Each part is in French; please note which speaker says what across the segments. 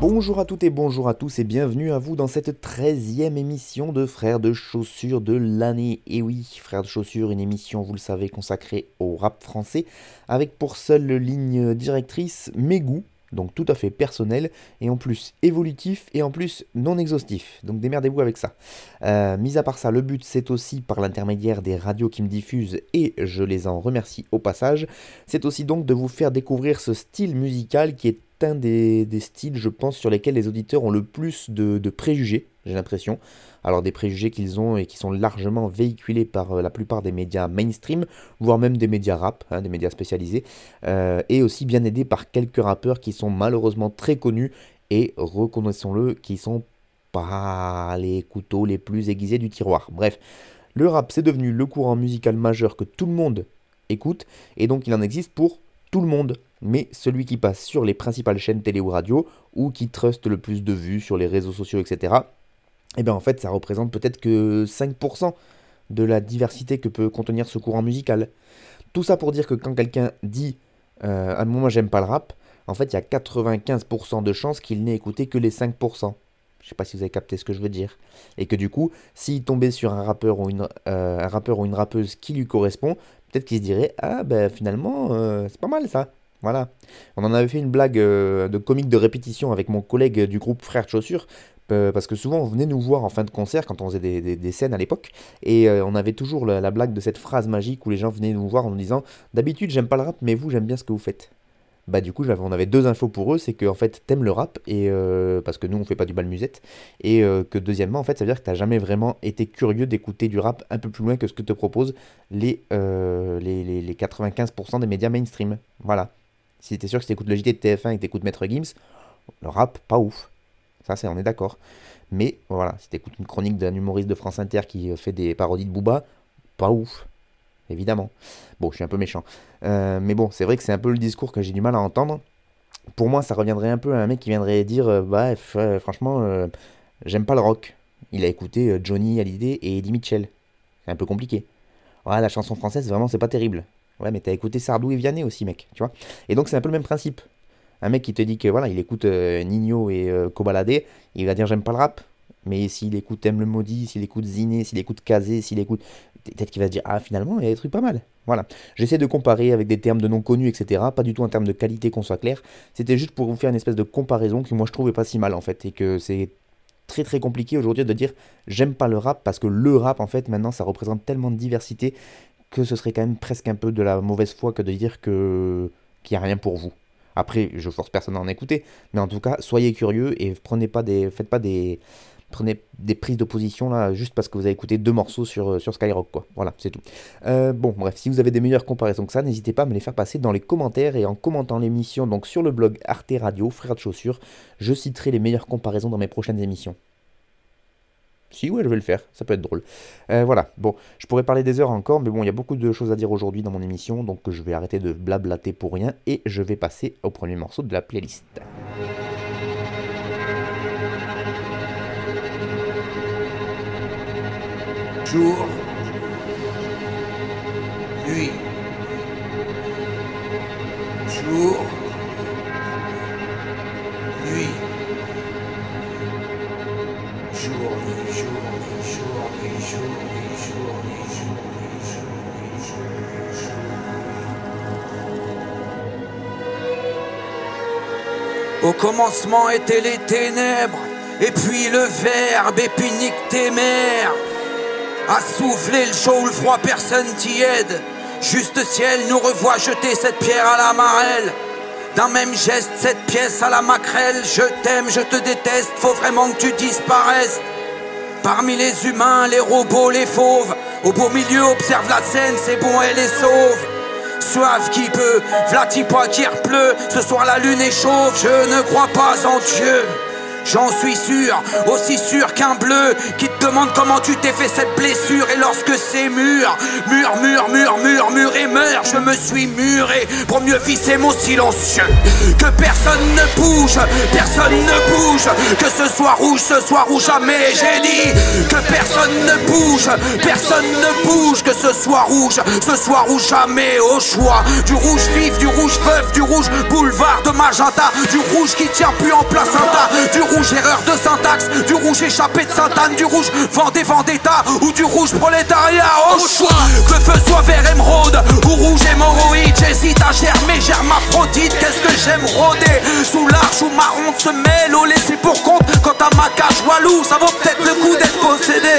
Speaker 1: Bonjour à toutes et bonjour à tous et bienvenue à vous dans cette 13e émission de Frères de Chaussures de l'année. Et oui, Frères de Chaussures, une émission, vous le savez, consacrée au rap français, avec pour seule ligne directrice mes goûts, donc tout à fait personnel, et en plus évolutif, et en plus non exhaustif. Donc démerdez-vous avec ça. Euh, mis à part ça, le but c'est aussi par l'intermédiaire des radios qui me diffusent, et je les en remercie au passage, c'est aussi donc de vous faire découvrir ce style musical qui est un des, styles, je pense, sur lesquels les auditeurs ont le plus de, de préjugés, j'ai l'impression. Alors des préjugés qu'ils ont et qui sont largement véhiculés par euh, la plupart des médias mainstream, voire même des médias rap, hein, des médias spécialisés, euh, et aussi bien aidés par quelques rappeurs qui sont malheureusement très connus et, reconnaissons-le, qui sont pas les couteaux les plus aiguisés du tiroir. Bref, le rap c'est devenu le courant musical majeur que tout le monde écoute, et donc il en existe pour tout le monde, mais celui qui passe sur les principales chaînes télé ou radio, ou qui truste le plus de vues sur les réseaux sociaux, etc., et bien en fait ça représente peut-être que 5% de la diversité que peut contenir ce courant musical. Tout ça pour dire que quand quelqu'un dit euh, Ah, moi j'aime pas le rap, en fait il y a 95% de chances qu'il n'ait écouté que les 5%. Je sais pas si vous avez capté ce que je veux dire. Et que du coup, s'il tombait sur un rappeur ou une, euh, un rappeur ou une rappeuse qui lui correspond, peut-être qu'il se dirait Ah ben finalement, euh, c'est pas mal ça. Voilà. On en avait fait une blague euh, de comique de répétition avec mon collègue du groupe Frères de Chaussures. euh, parce que souvent on venait nous voir en fin de concert quand on faisait des, scènes à l'époque. Et on avait toujours la blague de cette phrase magique où les gens venaient nous voir en nous disant D'habitude j'aime pas le rap, mais vous j'aime bien ce que vous faites. Bah du coup j'avais, on avait deux infos pour eux, c'est que en fait t'aimes le rap et euh, parce que nous on fait pas du bal musette et euh, que deuxièmement en fait ça veut dire que t'as jamais vraiment été curieux d'écouter du rap un peu plus loin que ce que te proposent les, euh, les, les, les 95% des médias mainstream. Voilà. Si t'es sûr que t'écoutes le JT de TF1 et que t'écoutes Maître Gims, le rap pas ouf. Ça c'est on est d'accord. Mais voilà, si t'écoutes une chronique d'un humoriste de France Inter qui euh, fait des parodies de Booba, pas ouf. Évidemment. Bon, je suis un peu méchant. Euh, mais bon, c'est vrai que c'est un peu le discours que j'ai du mal à entendre. Pour moi, ça reviendrait un peu à un mec qui viendrait dire euh, Bah, f- euh, franchement, j'aime pas le rock. Il a écouté Johnny Hallyday et Eddie Mitchell. C'est un peu compliqué. Ouais, la chanson française, vraiment, c'est pas terrible. Ouais, mais t'as écouté Sardou et Vianney aussi, mec, tu vois. Et donc, c'est un peu le même principe. Un mec qui te dit que voilà, il écoute Nino et Kobalade, il va dire j'aime pas le rap. Mais s'il écoute M le Maudit, s'il écoute Ziné, s'il écoute Kazé, s'il écoute. Peut-être qu'il va se dire ah, finalement, il y a des trucs pas mal. Voilà. J'essaie de comparer avec des termes de non connus, etc. Pas du tout en termes de qualité, qu'on soit clair. C'était juste pour vous faire une espèce de comparaison qui, moi, je trouvais pas si mal, en fait. Et que c'est très très compliqué aujourd'hui de dire j'aime pas le rap parce que le rap, en fait, maintenant, ça représente tellement de diversité que ce serait quand même presque un peu de la mauvaise foi que de dire que qu'il n'y a rien pour vous. Après, je force personne à en écouter, mais en tout cas, soyez curieux et prenez pas des, faites pas des, prenez des prises de position là juste parce que vous avez écouté deux morceaux sur, euh, sur Skyrock quoi. Voilà, c'est tout. Euh, bon, bref, si vous avez des meilleures comparaisons que ça, n'hésitez pas à me les faire passer dans les commentaires et en commentant l'émission donc sur le blog Arte Radio, Frères de Chaussures, je citerai les meilleures comparaisons dans mes prochaines émissions. Si, ouais, je vais le faire, ça peut être drôle. Euh, voilà, bon, je pourrais parler des heures encore, mais bon, il y a beaucoup de choses à dire aujourd'hui dans mon émission, donc je vais arrêter de blablater pour rien et je vais passer au premier morceau de la playlist.
Speaker 2: Jour, nuit, jour, nuit, jour, nuit, jour, nuit, jour, nuit, jour, nuit, jour, nuit, jour, nuit, jour, nuit, jour, nuit, jour. Au commencement étaient les ténèbres, et puis le verbe, et puis nique tes mères. À souffler le chaud ou le froid, personne t'y aide. Juste ciel nous revoit jeter cette pierre à la marelle. D'un même geste, cette pièce à la maquerelle. Je t'aime, je te déteste, faut vraiment que tu disparaisses. Parmi les humains, les robots, les fauves, Au beau milieu, observe la scène, c'est bon, elle est sauve. Soif qui peut, vlati pas qui pleut. Ce soir la lune est chauve, je ne crois pas en Dieu. J'en suis sûr, aussi sûr qu'un bleu qui te demande comment tu t'es fait cette blessure. Et lorsque c'est mûr, mur, mur, mur, mur, mur et meurt, je me suis muré pour mieux visser mon silencieux. Que personne ne bouge, personne ne bouge. Que ce soit rouge, ce soit rouge jamais. J'ai dit que personne ne bouge, personne ne bouge. Que ce soit rouge, ce soit rouge jamais. Au choix. Du rouge vif, du rouge veuf, du rouge boulevard de magenta, du rouge qui tient plus en place un tas, du rouge erreur de syntaxe, du rouge échappé de Sainte-Anne, du rouge Vendée Vendetta. Ou du rouge prolétariat au choix. Que le feu soit vert émeraude. Ou rouge hémorroïde, j'hésite à germer, germaphrodite, qu'est-ce que j'aime rôder? Sous l'arche où ma honte se mêle. Au laisser pour compte. Quant à ma cage walou, ça vaut peut-être le coup d'être possédé.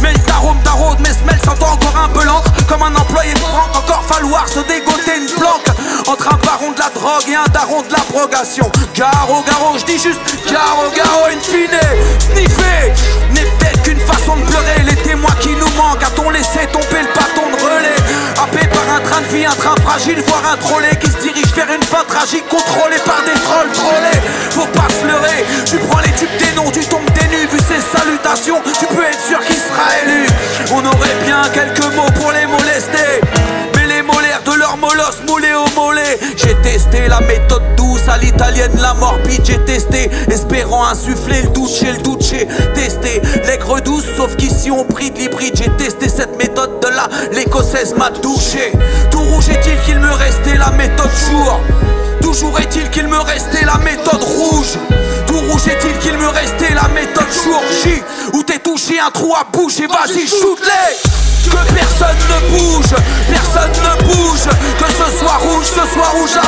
Speaker 2: Mais le tarôme taraude, mes semelles sentent encore un peu l'encre. Comme un employé banque, encore falloir se dégoter une planque. Entre un baron de la drogue et un daron de l'abrogation. Garo, garo, je dis juste garo, garo, in fine Sniffer n'est peut-être qu'une façon de pleurer Les témoins qui nous manquent, a-t-on laissé tomber le bâton vie, un train fragile, voire un trolley Qui se dirige vers une fin tragique, contrôlée par des trolls trollés Faut pas se tu prends les tubes des noms, tu tombes des nues Vu ses salutations, tu peux être sûr qu'il sera on aurait bien quelques mots pour les molester. Les molaires de leur molosse moulés au mollet. J'ai testé la méthode douce à l'italienne, la morbide. J'ai testé, espérant insuffler le doute chez le doute. J'ai testé l'aigre douce, sauf qu'ici on prie de l'hybride. J'ai testé cette méthode de là, l'écossaise m'a touché. Tout rouge est-il qu'il me restait la méthode jour? Toujours est-il qu'il me restait la méthode rouge Tout rouge est-il qu'il me restait la méthode jour? J Où t'es touché un trou à bouche et vas-y shoot-les que personne ne bouge, personne ne bouge, que ce soit rouge, ce soit rouge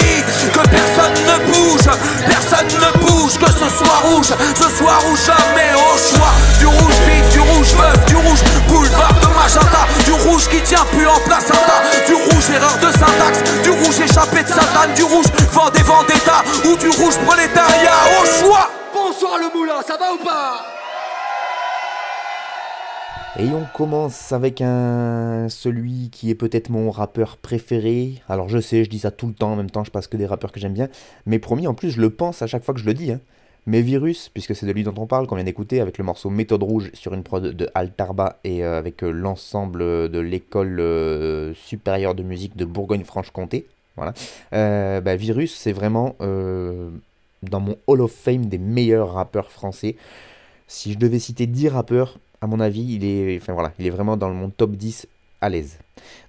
Speaker 2: dit que personne ne bouge, personne ne bouge, que ce soit rouge, ce soit rouge jamais, au choix. Du rouge vif, du rouge veuf, du rouge boulevard de magenta, du rouge qui tient plus en place un tas, du rouge erreur de syntaxe, du rouge échappé de Satan, du rouge Vendée Vendetta ou du rouge prolétariat, au choix.
Speaker 3: Bonsoir le moulin, ça va ou pas?
Speaker 1: Et on commence avec un celui qui est peut-être mon rappeur préféré. Alors je sais, je dis ça tout le temps, en même temps je passe que des rappeurs que j'aime bien. Mais promis, en plus je le pense à chaque fois que je le dis. Hein. Mais Virus, puisque c'est de lui dont on parle, qu'on vient d'écouter avec le morceau Méthode Rouge sur une prod de Altarba et euh, avec euh, l'ensemble de l'école euh, supérieure de musique de Bourgogne-Franche-Comté. Voilà. Bah, Virus, c'est vraiment dans mon Hall of Fame des meilleurs rappeurs français. Si je devais citer 10 rappeurs, à mon avis, il est, enfin, voilà, il est vraiment dans mon top 10 à l'aise.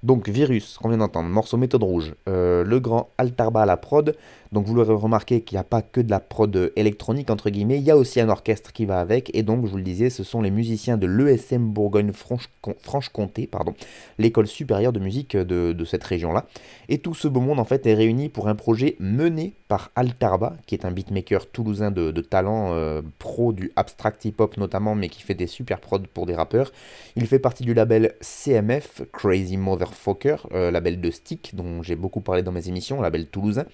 Speaker 1: Donc Virus, qu'on vient d'entendre, morceau méthode rouge, euh, le grand Altarba à la prod, donc vous l'aurez remarqué qu'il n'y a pas que de la prod électronique entre guillemets, il y a aussi un orchestre qui va avec, et donc je vous le disais, ce sont les musiciens de l'ESM Bourgogne-Franche-Comté, pardon, l'école supérieure de musique de, cette région-là. Et tout ce beau monde en fait est réuni pour un projet mené par Altarba, qui est un beatmaker toulousain de, talent euh, pro du abstract hip-hop notamment, mais qui fait des super prods pour des rappeurs. Il fait partie du label CMF, Crazy Motherfucker, euh, label de Stick, dont j'ai beaucoup parlé dans mes émissions, label toulousain.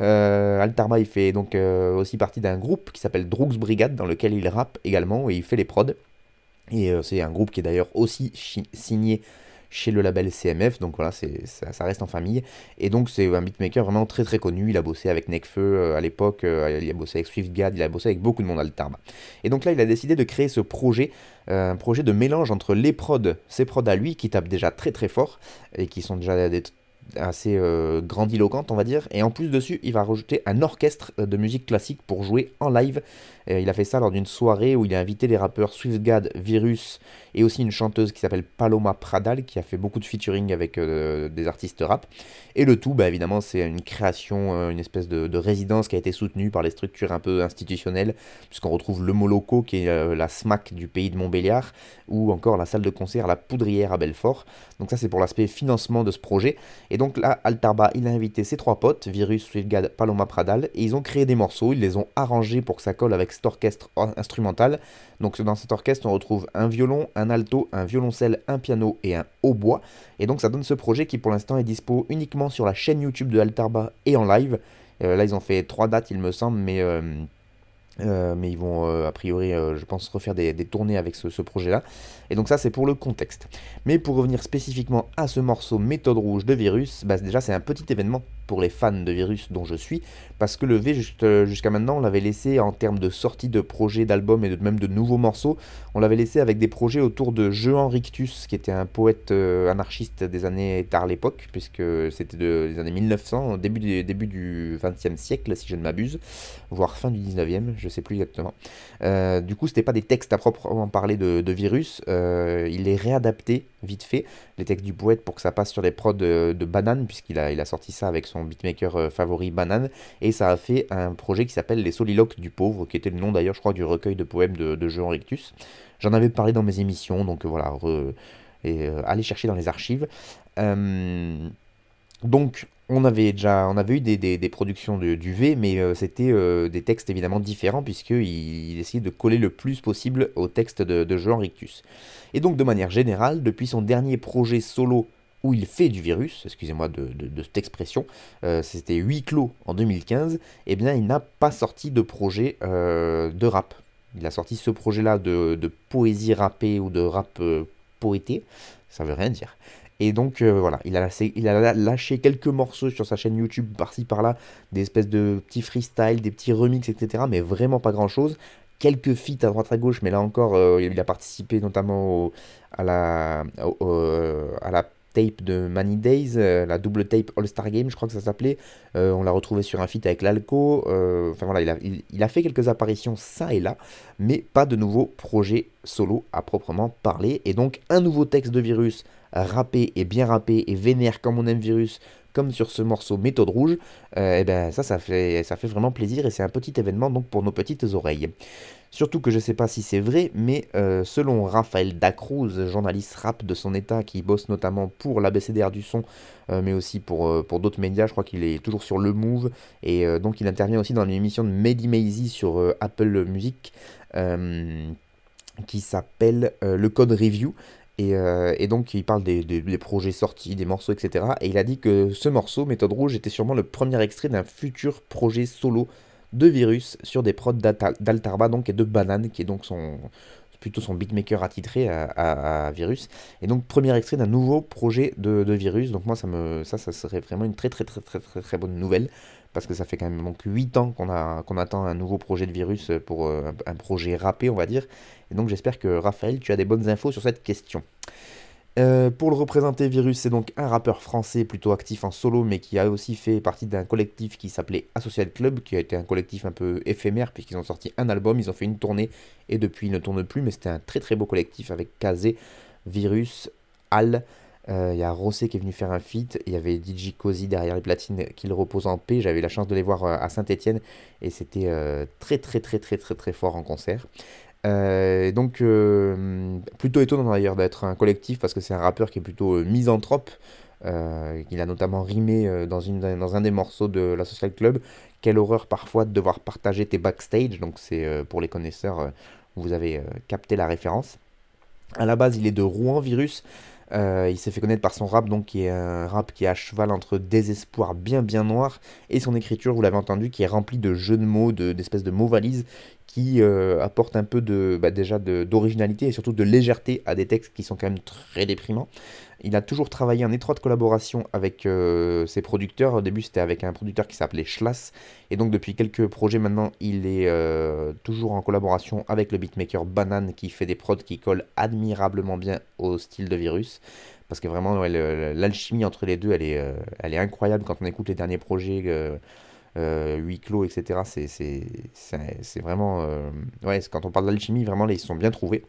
Speaker 1: Euh, Altarba, il fait donc euh, aussi partie d'un groupe qui s'appelle Droogs Brigade, dans lequel il rappe également et il fait les prods. Et c'est un groupe qui est d'ailleurs aussi signé chez le label CMF, donc voilà, ça, reste en famille. Et donc c'est un beatmaker vraiment très très connu, il a bossé avec Nekfeu à l'époque, il a bossé avec SwiftGad, il a bossé avec beaucoup de monde Altarba. Et donc là il a décidé de créer ce projet, un projet de mélange entre les prods, ses prods à lui qui tapent déjà très très fort et qui sont déjà assez euh, grandiloquente, on va dire. Et en plus dessus, il va rajouter un orchestre de musique classique pour jouer en live. Il a fait ça lors d'une soirée où il a invité les rappeurs SwiftGad, Virus et aussi une chanteuse qui s'appelle Paloma Pradal qui a fait beaucoup de featuring avec euh, des artistes rap. Et le tout, bah, évidemment, c'est une création, euh, une espèce de, résidence qui a été soutenue par les structures un peu institutionnelles, puisqu'on retrouve le Moloco qui est la SMAC du pays de Montbéliard ou encore la salle de concert La Poudrière à Belfort. Donc ça, c'est pour l'aspect financement de ce projet. Et donc là, Altarba, il a invité ses trois potes, Virus, Swiftgad, Paloma Pradal, et ils ont créé des morceaux, ils les ont arrangés pour que ça colle avec orchestre instrumental. Donc dans cet orchestre, on retrouve un violon, un alto, un violoncelle, un piano et un hautbois. Et donc ça donne ce projet qui pour l'instant est dispo uniquement sur la chaîne YouTube de Altarba et en live. Euh, là, ils ont fait trois dates, il me semble, mais... Euh, Euh, mais ils vont a priori, je pense, refaire des, tournées avec ce, projet-là. Et donc ça, c'est pour le contexte. Mais pour revenir spécifiquement à ce morceau Méthode Rouge de Virus, bah, déjà c'est un petit événement pour les fans de Virus dont je suis, parce que le V jusqu'à maintenant, on l'avait laissé en termes de sortie de projets, d'albums et de, même de nouveaux morceaux, on l'avait laissé avec des projets autour de Jean Rictus, qui était un poète anarchiste des années tard l'époque, puisque c'était des années 1900, début, début du 20e siècle, si je ne m'abuse, voire fin du 19e je sais plus exactement. Euh, du coup, c'était pas des textes à proprement parler de, virus. Euh, il est réadapté vite fait les textes du poète pour que ça passe sur les prods de, Banane, puisqu'il a, sorti ça avec son beatmaker euh, favori Banane, et ça a fait un projet qui s'appelle Les Soliloques du pauvre, qui était le nom d'ailleurs, je crois, du recueil de poèmes de, Jean Rictus. J'en avais parlé dans mes émissions, donc voilà, et, allez chercher dans les archives. donc, on avait déjà on avait eu des, productions de, du V, mais euh, c'était euh, des textes évidemment différents, puisqu'il il essayait de coller le plus possible au texte de, de Jean Rictus. Et donc, de manière générale, depuis son dernier projet solo où il fait du virus, excusez-moi de, cette expression, euh, c'était huis clos en 2015, eh bien il n'a pas sorti de projet de rap. Il a sorti ce projet-là de, poésie rappée ou de rap poété, ça veut rien dire. Et donc euh, voilà, il a, lâché, quelques morceaux sur sa chaîne YouTube par-ci par-là, des espèces de petits freestyles, des petits remixes, etc. Mais vraiment pas grand-chose. Quelques feats à droite à gauche, mais là encore, euh, il a participé notamment à, la, à la tape de Many Days, euh, la double tape All-Star Game, je crois que ça s'appelait. on l'a retrouvé sur un feat avec l'Alco. enfin voilà, il a, fait quelques apparitions ça et là, mais pas de nouveaux projets solo à proprement parler. Et donc un nouveau texte de Virus rappé et bien rappé et vénère comme on aime Virus, comme sur ce morceau Méthode Rouge, et euh, eh ben ça, ça fait, ça fait vraiment plaisir et c'est un petit événement donc pour nos petites oreilles. Surtout que je ne sais pas si c'est vrai, mais euh, selon Raphaël Dacruz, journaliste rap de son état qui bosse notamment pour l'ABCDR du son, euh, mais aussi pour, pour d'autres médias, je crois qu'il est toujours sur Le Move, et donc il intervient aussi dans une émission de Mehdi Maizy sur Apple Music, qui s'appelle Le Code Review, euh, et, donc il parle des, projets sortis, des morceaux, etc. Et il a dit que ce morceau, Méthode Rouge, était sûrement le premier extrait d'un futur projet solo de Virus sur des prods d'Altarba donc et de Banane, qui est donc son plutôt son beatmaker attitré à, Virus. Et donc premier extrait d'un nouveau projet de, Virus. Donc moi ça me ça ça serait vraiment une très très très très très très bonne nouvelle parce que ça fait quand même donc 8 ans qu'on qu'on attend un nouveau projet de virus pour euh, un, projet rappé, on va dire. Et donc j'espère que Raphaël, tu as des bonnes infos sur cette question. Euh, pour le représenter, Virus, c'est donc un rappeur français plutôt actif en solo, mais qui a aussi fait partie d'un collectif qui s'appelait Associate Club, qui a été un collectif un peu éphémère, puisqu'ils ont sorti un album, ils ont fait une tournée, et depuis ils ne tournent plus, mais c'était un très très beau collectif avec Kazé, Virus, Al, euh, il y a Rossé qui est venu faire un feat. Il y avait DJ Cozy derrière les platines qui le repose en paix. J'avais la chance de les voir euh, à Saint-Etienne et c'était très très très très très très fort en concert. Donc plutôt étonnant d'ailleurs d'être un collectif parce que c'est un rappeur qui est plutôt misanthrope. il a notamment rimé dans, une, dans un des morceaux de la Social Club. Quelle horreur parfois de devoir partager tes backstage. Donc c'est pour les connaisseurs, vous avez capté la référence. À la base, il est de Rouen Virus. Euh, il s'est fait connaître par son rap, donc qui est un rap qui est à cheval entre désespoir bien bien noir et son écriture, vous l'avez entendu, qui est remplie de jeux de mots, d'espèces de, mots valises qui euh, apportent un peu de bah, déjà d'originalité et surtout de légèreté à des textes qui sont quand même très déprimants. Il a toujours travaillé en étroite collaboration avec euh, ses producteurs. Au début, c'était avec un producteur qui s'appelait Schlass. Et donc, depuis quelques projets maintenant, il est euh, toujours en collaboration avec le beatmaker Banane qui fait des prods qui collent admirablement bien au style de Virus. Parce que vraiment, l'alchimie entre les deux, elle est, elle est incroyable quand on écoute les derniers projets. Huis clos, etc. C'est vraiment. ouais, quand on parle d'alchimie, vraiment, ils sont bien trouvés.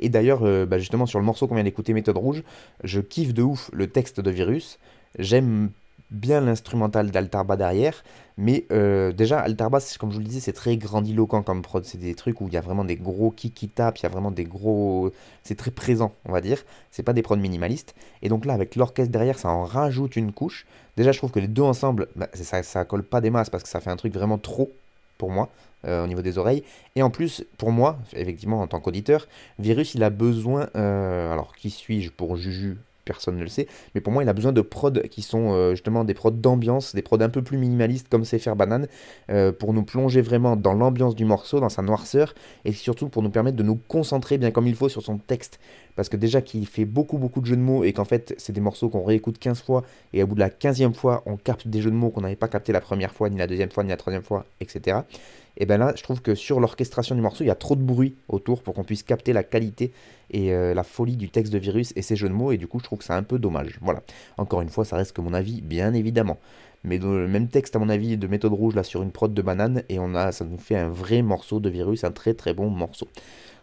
Speaker 1: Et d'ailleurs, euh, bah, justement, sur le morceau qu'on vient d'écouter, Méthode Rouge, je kiffe de ouf le texte de Virus. J'aime bien l'instrumental d'Altarba derrière, mais euh, déjà, Altarba, comme je vous le disais, c'est très grandiloquent comme prod. C'est des trucs où il y a vraiment des gros kicks qui tapent, il y a vraiment des gros. C'est très présent, on va dire. C'est pas des prods minimalistes. Et donc là, avec l'orchestre derrière, ça en rajoute une couche. Déjà, je trouve que les deux ensemble, bah, ça, ça colle pas des masses parce que ça fait un truc vraiment trop pour moi. Euh, au niveau des oreilles. Et en plus, pour moi, effectivement, en tant qu'auditeur, Virus, il a besoin. Euh, alors, qui suis-je pour Juju personne ne le sait, mais pour moi il a besoin de prods qui sont euh, justement des prods d'ambiance, des prods un peu plus minimalistes comme c'est faire banane, euh, pour nous plonger vraiment dans l'ambiance du morceau, dans sa noirceur, et surtout pour nous permettre de nous concentrer bien comme il faut sur son texte. Parce que déjà qu'il fait beaucoup beaucoup de jeux de mots et qu'en fait c'est des morceaux qu'on réécoute 15 fois et au bout de la 15e fois on capte des jeux de mots qu'on n'avait pas capté la première fois, ni la deuxième fois, ni la troisième fois, etc. Et bien là je trouve que sur l'orchestration du morceau il y a trop de bruit autour pour qu'on puisse capter la qualité et euh, la folie du texte de Virus et ses jeux de mots, et du coup je trouve que c'est un peu dommage. Voilà. Encore une fois, ça reste que mon avis, bien évidemment. Mais le même texte, à mon avis, de méthode rouge là sur une prod de banane, et on a, ça nous fait un vrai morceau de Virus, un très très bon morceau.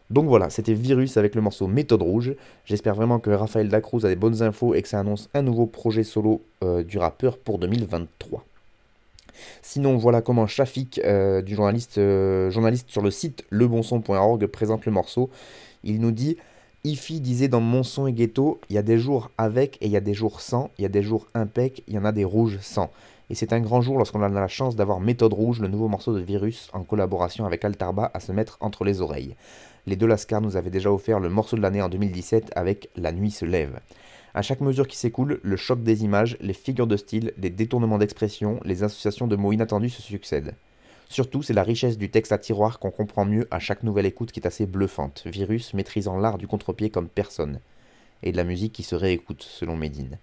Speaker 1: Donc voilà, c'était Virus avec le morceau Méthode Rouge. J'espère vraiment que Raphaël Dacruz a des bonnes infos et que ça annonce un nouveau projet solo euh, du rappeur pour 2023. Sinon, voilà comment Shafik, euh, du journaliste, journaliste sur le site lebonson.org, présente le morceau. Il nous dit Ifi disait dans Mon son et ghetto, il y a des jours avec et il y a des jours sans, il y a des jours impec, il y en a des rouges sans. Et c'est un grand jour lorsqu'on a la chance d'avoir Méthode Rouge, le nouveau morceau de Virus, en collaboration avec Altarba, à se mettre entre les oreilles. Les deux Lascars nous avaient déjà offert le morceau de l'année en 2017 avec La nuit se lève. À chaque mesure qui s'écoule, le choc des images, les figures de style, les détournements d'expression, les associations de mots inattendus se succèdent. Surtout, c'est la richesse du texte à tiroir qu'on comprend mieux à chaque nouvelle écoute qui est assez bluffante. Virus maîtrisant l'art du contre-pied comme personne. Et de la musique qui se réécoute, selon Medine.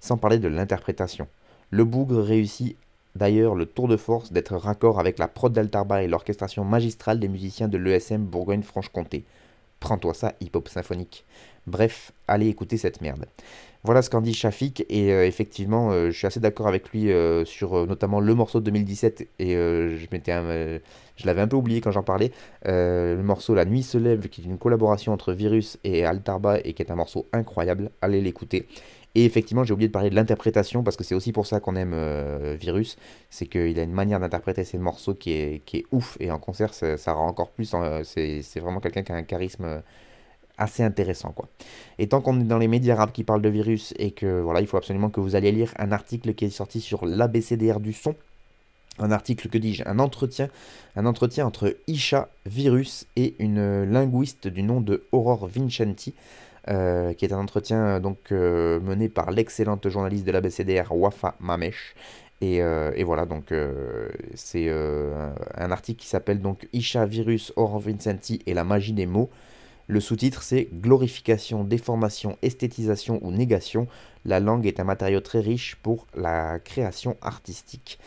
Speaker 1: Sans parler de l'interprétation. Le bougre réussit d'ailleurs le tour de force d'être raccord avec la prod d'Altarba et l'orchestration magistrale des musiciens de l'ESM Bourgogne-Franche-Comté. Prends-toi ça, hip-hop symphonique. Bref, allez écouter cette merde. Voilà ce qu'en dit Shafik, et euh, effectivement, euh, je suis assez d'accord avec lui euh, sur notamment le morceau de 2017, et je l'avais un peu oublié quand j'en parlais, le morceau La Nuit se lève, qui est une collaboration entre Virus et Altarba, et qui est un morceau incroyable, allez l'écouter. Et effectivement, j'ai oublié de parler de l'interprétation, parce que c'est aussi pour ça qu'on aime Virus, c'est qu'il a une manière d'interpréter ses morceaux qui est, ouf, et en concert, ça, ça rend encore plus, c'est vraiment quelqu'un qui a un charisme assez intéressant quoi. Et tant qu'on est dans les médias arabes qui parlent de virus et que voilà, il faut absolument que vous alliez lire un article qui est sorti sur l'ABCDR du son. Un article, que dis-je, un entretien, un entretien entre Isha Virus et une linguiste du nom de Aurore Vincenti, euh, qui est un entretien donc euh, mené par l'excellente journaliste de l'ABCDR Wafa Mamesh. Et, euh, et, voilà, donc c'est un article qui s'appelle donc Isha Virus, Aurore Vincenti et la magie des mots. Le sous-titre c'est Glorification, déformation, esthétisation ou négation. La langue est un matériau très riche pour la création artistique.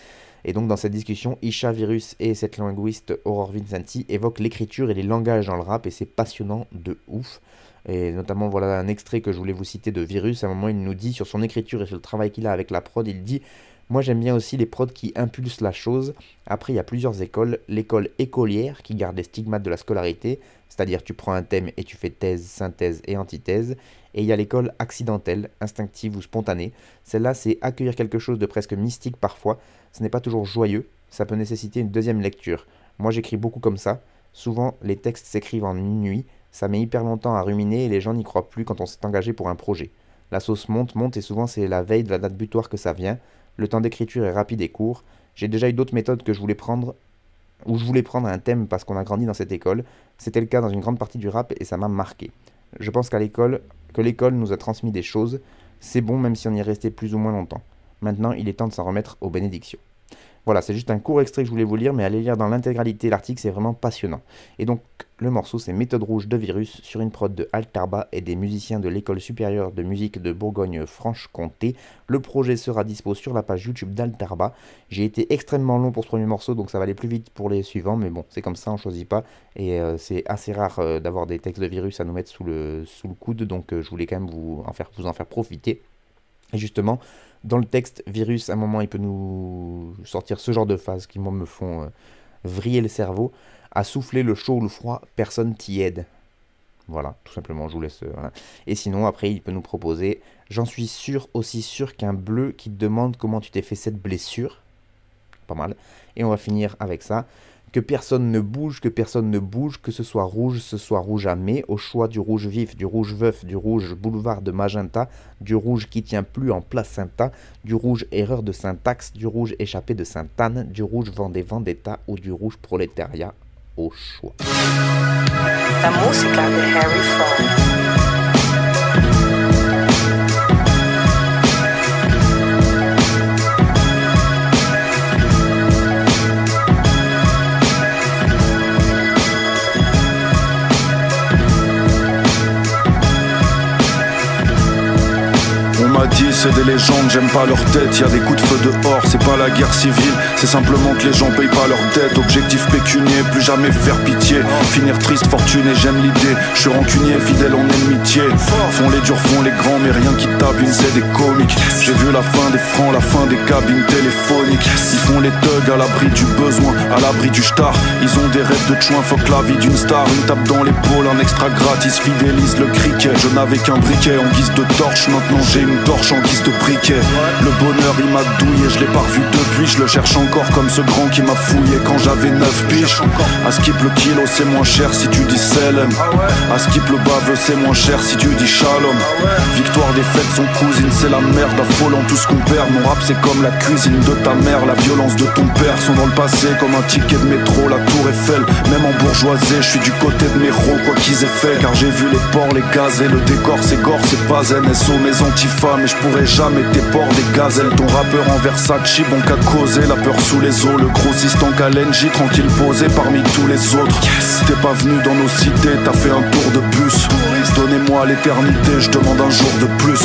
Speaker 1: Et donc dans cette discussion, Isha Virus et cette linguiste Aurore Vincenti évoquent l'écriture et les langages dans le rap et c'est passionnant de ouf. Et notamment voilà un extrait que je voulais vous citer de Virus. À un moment il nous dit sur son écriture et sur le travail qu'il a avec la prod, il dit moi j'aime bien aussi les prods qui impulsent la chose. Après il y a plusieurs écoles. L'école écolière qui garde les stigmates de la scolarité, c'est-à-dire tu prends un thème et tu fais thèse, synthèse et antithèse. Et il y a l'école accidentelle, instinctive ou spontanée. Celle-là, c'est accueillir quelque chose de presque mystique parfois. Ce n'est pas toujours joyeux, ça peut nécessiter une deuxième lecture. Moi, j'écris beaucoup comme ça. Souvent, les textes s'écrivent en une nuit. Ça met hyper longtemps à ruminer et les gens n'y croient plus quand on s'est engagé pour un projet. La sauce monte, monte et souvent c'est la veille de la date butoir que ça vient. Le temps d'écriture est rapide et court. J'ai déjà eu d'autres méthodes que je voulais prendre où je voulais prendre un thème parce qu'on a grandi dans cette école. C'était le cas dans une grande partie du rap et ça m'a marqué. Je pense qu'à l'école, que l'école nous a transmis des choses, c'est bon même si on y est resté plus ou moins longtemps. Maintenant, il est temps de s'en remettre aux bénédictions. Voilà, c'est juste un court extrait que je voulais vous lire, mais allez lire dans l'intégralité l'article, c'est vraiment passionnant. Et donc, le morceau, c'est Méthode Rouge de Virus sur une prod de Altarba et des musiciens de l'École supérieure de musique de Bourgogne-Franche-Comté. Le projet sera dispo sur la page YouTube d'Altarba. J'ai été extrêmement long pour ce premier morceau, donc ça va aller plus vite pour les suivants, mais bon, c'est comme ça, on choisit pas. Et euh, c'est assez rare euh, d'avoir des textes de virus à nous mettre sous le, coude, donc euh, je voulais quand même vous en faire profiter. Et justement, dans le texte, virus, à un moment, il peut nous sortir ce genre de phases qui, me font euh, vriller le cerveau. À souffler le chaud ou le froid, personne t'y aide. Voilà, tout simplement, je vous laisse. Euh, Et sinon, après, il peut nous proposer J'en suis sûr, aussi sûr qu'un bleu qui te demande comment tu t'es fait cette blessure. Pas mal. Et on va finir avec ça que personne ne bouge, que personne ne bouge, que ce soit rouge, ce soit rouge à mai, au choix du rouge vif, du rouge veuf, du rouge boulevard de magenta, du rouge qui tient plus en placenta, du rouge erreur de syntaxe, du rouge échappé de Sainte-Anne, du rouge Vendée Vendetta ou du rouge prolétariat, au choix.
Speaker 4: C'est des légendes, j'aime pas leur tête. Y a des coups de feu dehors, c'est pas la guerre civile, c'est simplement que les gens payent pas leur dette. Objectif pécunier, plus jamais faire pitié. Finir triste, fortuné, j'aime l'idée. Je suis rancunier, fidèle en amitié. Font les durs, font les grands, mais rien qui tape une Z des comiques. J'ai vu la fin des francs, la fin des cabines téléphoniques. Ils font les thugs à l'abri du besoin, à l'abri du star. Ils ont des rêves de chouin, fuck la vie d'une star. Une tape dans l'épaule, un extra gratis, fidélise le criquet. Je n'avais qu'un briquet en guise de torche, maintenant j'ai une torche en guise Le bonheur il m'a douillé, je l'ai pas revu depuis, je le cherche encore comme ce grand qui m'a fouillé quand j'avais 9 piges. À skip le kilo c'est moins cher si tu dis Selem. À skip le baveux c'est moins cher si tu dis Shalom. Victoire des fêtes son cousine c'est la merde, affolant tout ce qu'on perd. Mon rap c'est comme la cuisine de ta mère, la violence de ton père sont dans le passé comme un ticket de métro, la tour Eiffel. Même en bourgeoisie, je suis du côté de mes héros, quoi qu'ils aient fait. Car j'ai vu les ports, les gazés, le décor c'est gore, c'est pas NSO, mes antifas. Mais je pourrais jamais t'éport des gazelles. Ton rappeur en Versace, bon qu'à causer, la peur sous les os. Le grossiste en Kalenji, tranquille posé parmi tous les autres. T'es pas venu dans nos cités, t'as fait un tour de bus. Donnez-moi l'éternité, je demande un jour de plus.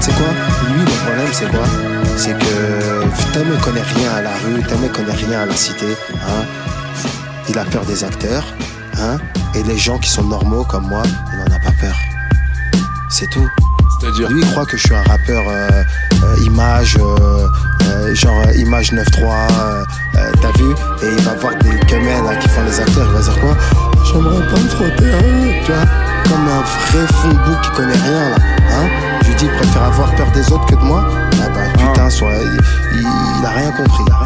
Speaker 5: Fait, c'est quoi Lui, le problème, c'est quoi C'est que Tom connaît rien à la rue, Tom connaît rien à la cité. Hein il a peur des acteurs. Hein et les gens qui sont normaux comme moi, il n'en a pas peur. C'est tout.
Speaker 6: C'est-à-dire
Speaker 5: Lui, il croit que je suis un rappeur euh, euh, image, euh, genre image 9-3, euh, euh, t'as vu Et il va voir des gamins là, qui font les acteurs, il va dire quoi J'aimerais pas me frotter à eux, tu vois Comme un vrai boue qui connaît rien là, hein Je lui dis, il préfère avoir peur des autres que de moi Ah bah putain, soit, il, il- il a rien compris, il a rien compris.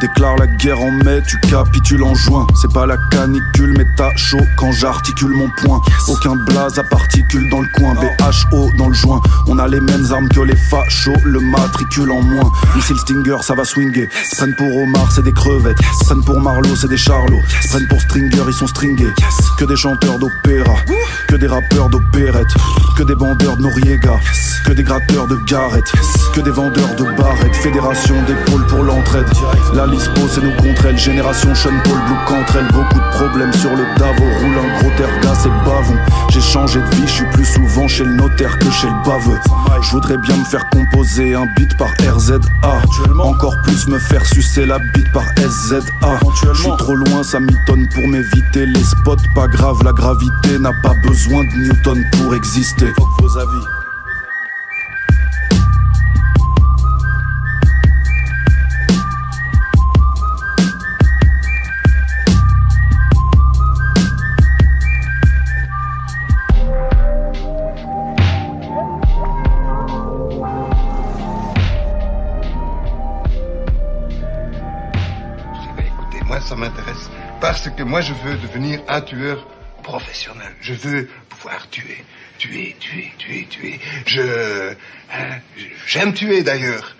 Speaker 4: Déclare la guerre en mai, tu capitules en juin. C'est pas la canicule, mais t'as chaud quand j'articule mon point. Aucun blaze à particules dans le coin. BHO dans le joint. On a les mêmes armes que les fachos, le matricule en moins. Missile Stinger, ça va swinguer. Se prennent pour Omar, c'est des crevettes. Se prennent pour Marlowe, c'est des charlots. Se prennent pour Stringer, ils sont stringés. Que des chanteurs d'opéra, que des rappeurs d'opérette, que des bandeurs de Noriega, que des gratteurs de Garrett, que des vendeurs de barrettes. Fédération d'épaule pour l'entraide. La Lispo, c'est nous contre elle. Génération Sean Paul, Blue contre elle. Beaucoup de problèmes sur le Davo. Roule un gros tergas et bavon. J'ai changé de vie, je suis plus souvent chez le notaire que chez le baveux. Je voudrais bien me faire composer un beat par RZA. Encore plus me faire sucer la bite par SZA. Je suis trop loin, ça m'étonne pour m'éviter les spots. Pas grave, la gravité n'a pas besoin de Newton pour exister. Vos avis.
Speaker 7: Moi je veux devenir un tueur professionnel. Je veux pouvoir tuer, tuer, tuer, tuer, tuer. Je hein, j'aime tuer d'ailleurs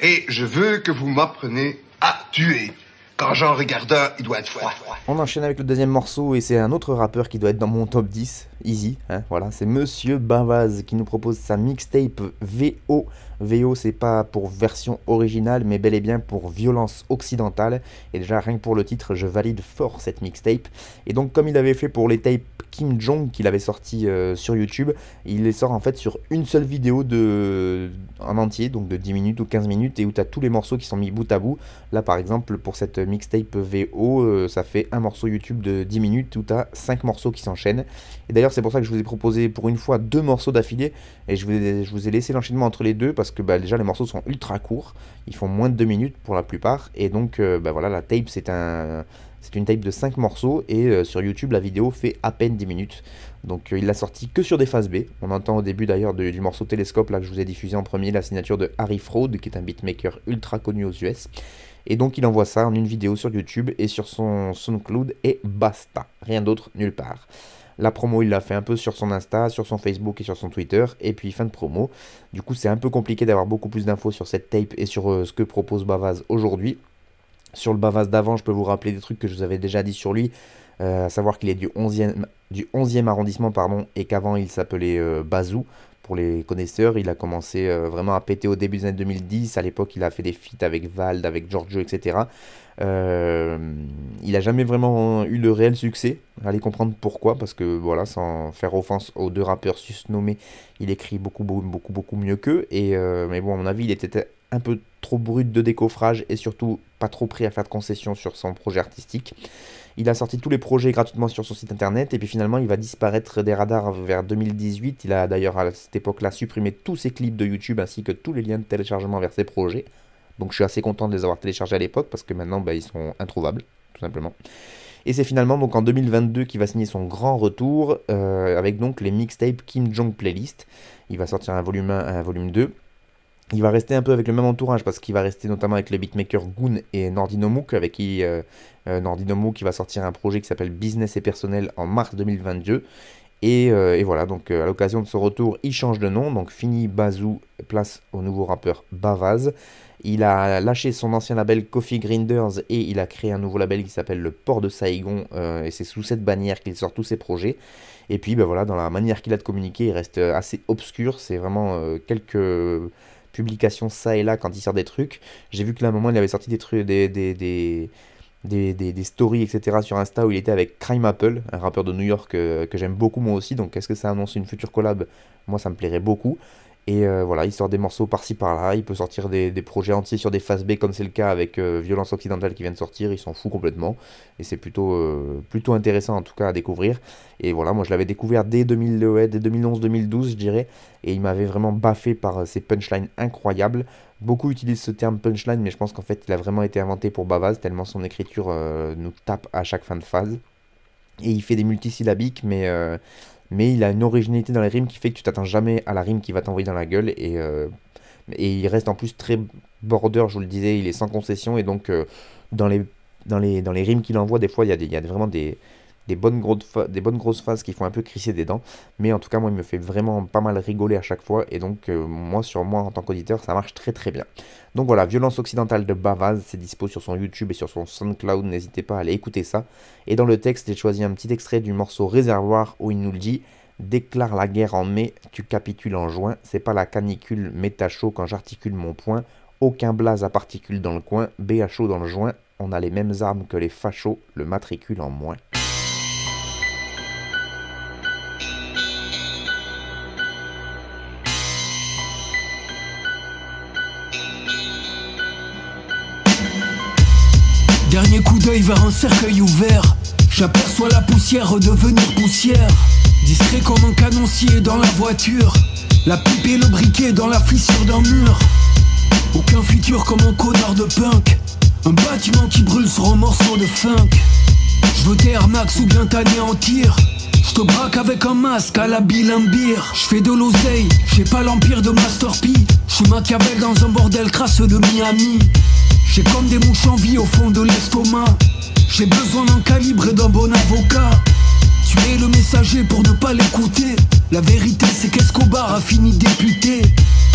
Speaker 7: et je veux que vous m'appreniez à tuer. Quand j'en regarde un, il doit être froid.
Speaker 1: On enchaîne avec le deuxième morceau et c'est un autre rappeur qui doit être dans mon top 10, easy, hein, voilà, c'est Monsieur Bavaz qui nous propose sa mixtape VO. VO c'est pas pour version originale mais bel et bien pour violence occidentale et déjà rien que pour le titre je valide fort cette mixtape et donc comme il avait fait pour les tapes Kim Jong qu'il avait sorti euh, sur YouTube, il les sort en fait sur une seule vidéo de en entier donc de 10 minutes ou 15 minutes et où tu as tous les morceaux qui sont mis bout à bout Là, par exemple, pour cette mixtape VO, euh, ça fait un morceau YouTube de 10 minutes où tu as 5 morceaux qui s'enchaînent. Et d'ailleurs, c'est pour ça que je vous ai proposé pour une fois deux morceaux d'affilée. Et je vous ai, laissé l'enchaînement entre les deux parce que bah, déjà, les morceaux sont ultra courts. Ils font moins de 2 minutes pour la plupart. Et donc, euh, bah, voilà, la tape, c'est un. C'est une tape de 5 morceaux et euh, sur YouTube la vidéo fait à peine 10 minutes. Donc euh, il l'a sorti que sur des phases B. On entend au début d'ailleurs du morceau Télescope là que je vous ai diffusé en premier la signature de Harry Fraud qui est un beatmaker ultra connu aux US. Et donc il envoie ça en une vidéo sur YouTube et sur son SoundCloud et basta. Rien d'autre nulle part. La promo, il l'a fait un peu sur son Insta, sur son Facebook et sur son Twitter, et puis fin de promo. Du coup, c'est un peu compliqué d'avoir beaucoup plus d'infos sur cette tape et sur euh, ce que propose Bavaz aujourd'hui. Sur le Bavaz d'avant, je peux vous rappeler des trucs que je vous avais déjà dit sur lui, euh, à savoir qu'il est du 11e, du 11e arrondissement et qu'avant il s'appelait euh, Bazou. Pour les connaisseurs, il a commencé euh, vraiment à péter au début des années 2010. À l'époque, il a fait des feats avec Vald, avec Giorgio, etc. Euh, il a jamais vraiment eu de réel succès. Allez comprendre pourquoi, parce que voilà, sans faire offense aux deux rappeurs susnommés, il écrit beaucoup, beaucoup, beaucoup, mieux qu'eux. Euh, mais bon, à mon avis, il était un peu trop brut de décoffrage et surtout pas trop prêt à faire de concessions sur son projet artistique. Il a sorti tous les projets gratuitement sur son site internet et puis finalement il va disparaître des radars vers 2018. Il a d'ailleurs à cette époque-là supprimé tous ses clips de YouTube ainsi que tous les liens de téléchargement vers ses projets. Donc je suis assez content de les avoir téléchargés à l'époque parce que maintenant bah, ils sont introuvables, tout simplement. Et c'est finalement donc en 2022 qu'il va signer son grand retour euh, avec donc les mixtapes Kim Jong Playlist. Il va sortir un volume 1, un volume 2. Il va rester un peu avec le même entourage parce qu'il va rester notamment avec le beatmaker Goon et Nordinomook avec qui euh, euh qui va sortir un projet qui s'appelle Business et personnel en mars 2022. Euh, et, voilà, donc à l'occasion de ce retour, il change de nom, donc fini Bazou, place au nouveau rappeur Bavaz. Il a lâché son ancien label Coffee Grinders et il a créé un nouveau label qui s'appelle le Port de Saigon. Euh, et c'est sous cette bannière qu'il sort tous ses projets. Et puis ben voilà, dans la manière qu'il a de communiquer, il reste assez obscur. C'est vraiment euh, quelques publications ça et là quand il sort des trucs. J'ai vu que là à un moment il avait sorti des trucs, des, des, stories, etc. sur Insta où il était avec Crime Apple, un rappeur de New York euh, que j'aime beaucoup moi aussi. Donc est-ce que ça annonce une future collab? Moi ça me plairait beaucoup. Et euh, voilà, il sort des morceaux par-ci par-là, il peut sortir des, projets entiers sur des phases B comme c'est le cas avec euh, Violence Occidentale qui vient de sortir, il s'en fout complètement. Et c'est plutôt, euh, plutôt intéressant en tout cas à découvrir. Et voilà, moi je l'avais découvert dès, 2000, dès 2011-2012 je dirais, et il m'avait vraiment baffé par ses punchlines incroyables. Beaucoup utilisent ce terme punchline, mais je pense qu'en fait il a vraiment été inventé pour Bavaz, tellement son écriture nous tape à chaque fin de phase. Et il fait des multisyllabiques, mais mais il a une originalité dans les rimes qui fait que tu t'attends jamais à la rime qui va t'envoyer dans la gueule et, euh, il reste en plus très border, je vous le disais, il est sans concession et donc euh, dans, les, dans, les, dans les rimes qu'il envoie, des fois il y a, il y a vraiment des, des bonnes, grosses des bonnes grosses phases qui font un peu crisser des dents. Mais en tout cas, moi, il me fait vraiment pas mal rigoler à chaque fois. Et donc, euh, moi, sur moi, en tant qu'auditeur, ça marche très très bien. Donc voilà, Violence Occidentale de Bavaz, c'est dispo sur son YouTube et sur son SoundCloud. N'hésitez pas à aller écouter ça. Et dans le texte, j'ai choisi un petit extrait du morceau Réservoir où il nous le dit. Déclare la guerre en mai, tu capitules en juin. C'est pas la canicule, mais t'as chaud quand j'articule mon point. Aucun blaze à particules dans le coin, BHO dans le joint. On a les mêmes armes que les fachos, le matricule en moins.
Speaker 8: Vers un cercueil ouvert. J'aperçois la poussière redevenir poussière. Discret comme un canoncier dans la voiture. La pipe et le briquet dans la fissure d'un mur. Aucun futur comme un connard de punk. Un bâtiment qui brûle sur un morceau de funk. Je veux Air Max ou bien t'anéantir. Je te braque avec un masque à la Bilambir. Je fais de l'oseille, j'ai pas l'empire de Master P. Je suis Machiavel dans un bordel crasseux de Miami. J'ai comme des mouches en vie au fond de l'estomac. J'ai besoin d'un calibre et d'un bon avocat. Tu es le messager pour ne pas l'écouter. La vérité, c'est qu'Escobar a fini député.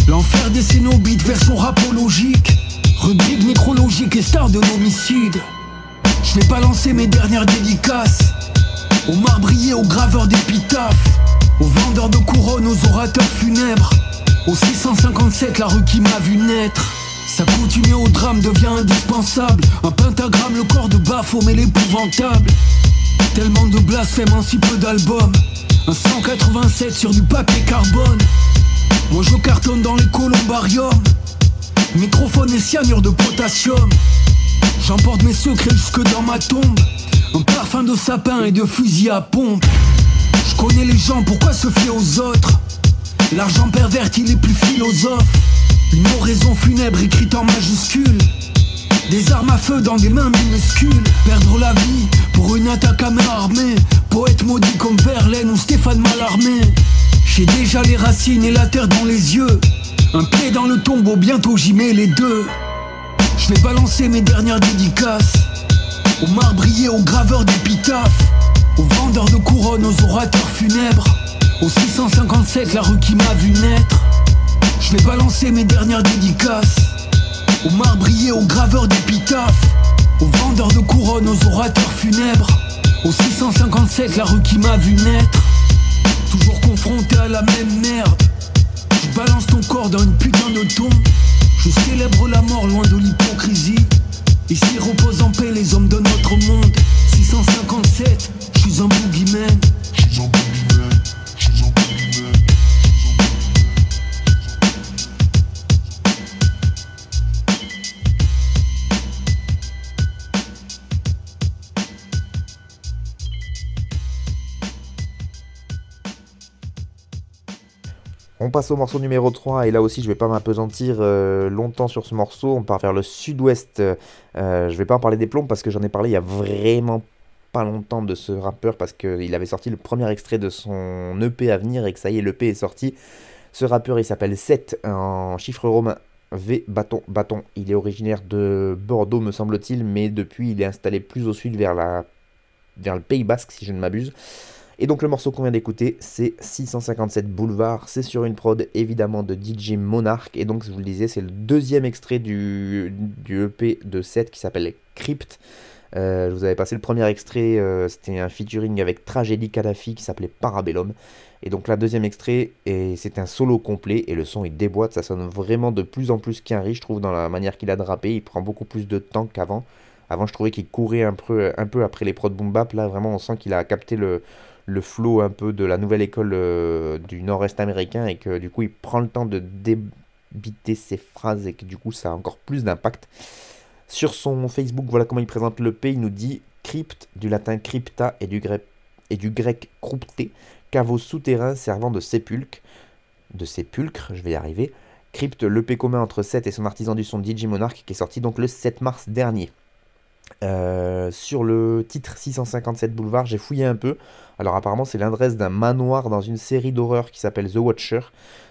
Speaker 8: L'enfer des cénobites, version rapologique. Rubrique nécrologique et star de l'homicide. Je vais pas lancer mes dernières dédicaces. Aux marbriers, aux graveurs d'épitaphes. Aux vendeurs de couronnes, aux orateurs funèbres. Au 657, la rue qui m'a vu naître. Sa continue au drame devient indispensable. Un pentagramme, le corps de Baphomet l'épouvantable. Tellement de blasphème en si peu d'albums. Un 187 sur du papier carbone. Moi je cartonne dans les columbariums. Microphone et cyanure de potassium. J'emporte mes secrets jusque dans ma tombe. Un parfum de sapin et de fusil à pompe. Je connais les gens, pourquoi se fier aux autres? L'argent perverti les plus philosophes. Une oraison funèbre écrite en majuscule. Des armes à feu dans des mains minuscules. Perdre la vie pour une attaque à main armée. Poète maudit comme Verlaine ou Stéphane Mallarmé. J'ai déjà les racines et la terre dans les yeux. Un pied dans le tombeau, bientôt j'y mets les deux. Je vais balancer mes dernières dédicaces. Aux marbriers, aux graveurs d'épitaphes. Aux vendeurs de couronnes, aux orateurs funèbres. Au 657, la rue qui m'a vu naître. Je vais balancer mes dernières dédicaces Aux marbriers, aux graveurs d'épitaphes Aux vendeurs de couronnes, aux orateurs funèbres Au 657, la rue qui m'a vu naître Toujours confronté à la même merde balance ton corps dans une putain de tombe. Je célèbre la mort loin de l'hypocrisie. Ici reposent en paix les hommes de notre monde. 657, je suis un boogeyman.
Speaker 1: On passe au morceau numéro 3 et là aussi je vais pas m'apesantir euh, longtemps sur ce morceau, on part vers le sud-ouest, euh, je vais pas en parler des plombs parce que j'en ai parlé il y a vraiment pas longtemps de ce rappeur parce qu'il avait sorti le premier extrait de son EP à venir et que ça y est l'EP est sorti. Ce rappeur il s'appelle 7 en chiffre romain V bâton bâton, il est originaire de Bordeaux me semble-t-il mais depuis il est installé plus au sud vers, la, vers le Pays Basque si je ne m'abuse. Et donc le morceau qu'on vient d'écouter, c'est 657 Boulevard, c'est sur une prod évidemment de DJ Monarch, et donc je vous le disais, c'est le deuxième extrait du, du EP de 7 qui s'appelle Crypt. Euh, je vous avais passé le premier extrait, euh, c'était un featuring avec Tragédie Kadhafi qui s'appelait Parabellum. Et donc là, deuxième extrait, et c'est un solo complet, et le son il déboîte, ça sonne vraiment de plus en plus qu'un riche, je trouve, dans la manière qu'il a de rapper, il prend beaucoup plus de temps qu'avant. Avant, je trouvais qu'il courait un peu, un peu après les prods boom bap, là vraiment on sent qu'il a capté le, le flow un peu de la nouvelle école euh, du nord-est américain et que du coup il prend le temps de débiter ses phrases et que du coup ça a encore plus d'impact. Sur son Facebook, voilà comment il présente le P, il nous dit crypte du latin crypta et du grec, et du grec crypté, caveau souterrain servant de sépulcre, de sépulcre, je vais y arriver. Crypte, l'EP commun entre 7 et son artisan du son DJ Monarch qui est sorti donc le 7 mars dernier. Euh, sur le titre 657 Boulevard, j'ai fouillé un peu. Alors apparemment c'est l'adresse d'un manoir dans une série d'horreur qui s'appelle The Watcher.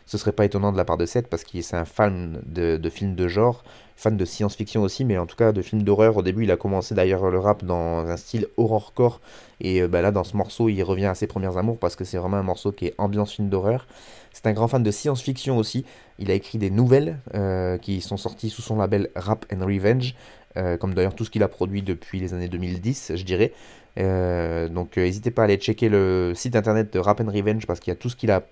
Speaker 1: Ce serait pas étonnant de la part de Seth parce qu'il c'est un fan de, films de genre, fan de science-fiction aussi, mais en tout cas de films d'horreur. Au début il a commencé d'ailleurs le rap dans un style horrorcore et euh, bah, là dans ce morceau il revient à ses premières amours parce que c'est vraiment un morceau qui est ambiance film d'horreur. C'est un grand fan de science-fiction aussi. Il a écrit des nouvelles euh, qui sont sorties sous son label Rap and Revenge. Euh, comme d'ailleurs tout ce qu'il a produit depuis les années 2010, je dirais. Euh, donc euh, n'hésitez pas à aller checker le site internet de Rap Revenge parce qu'il y a tout ce qu'il a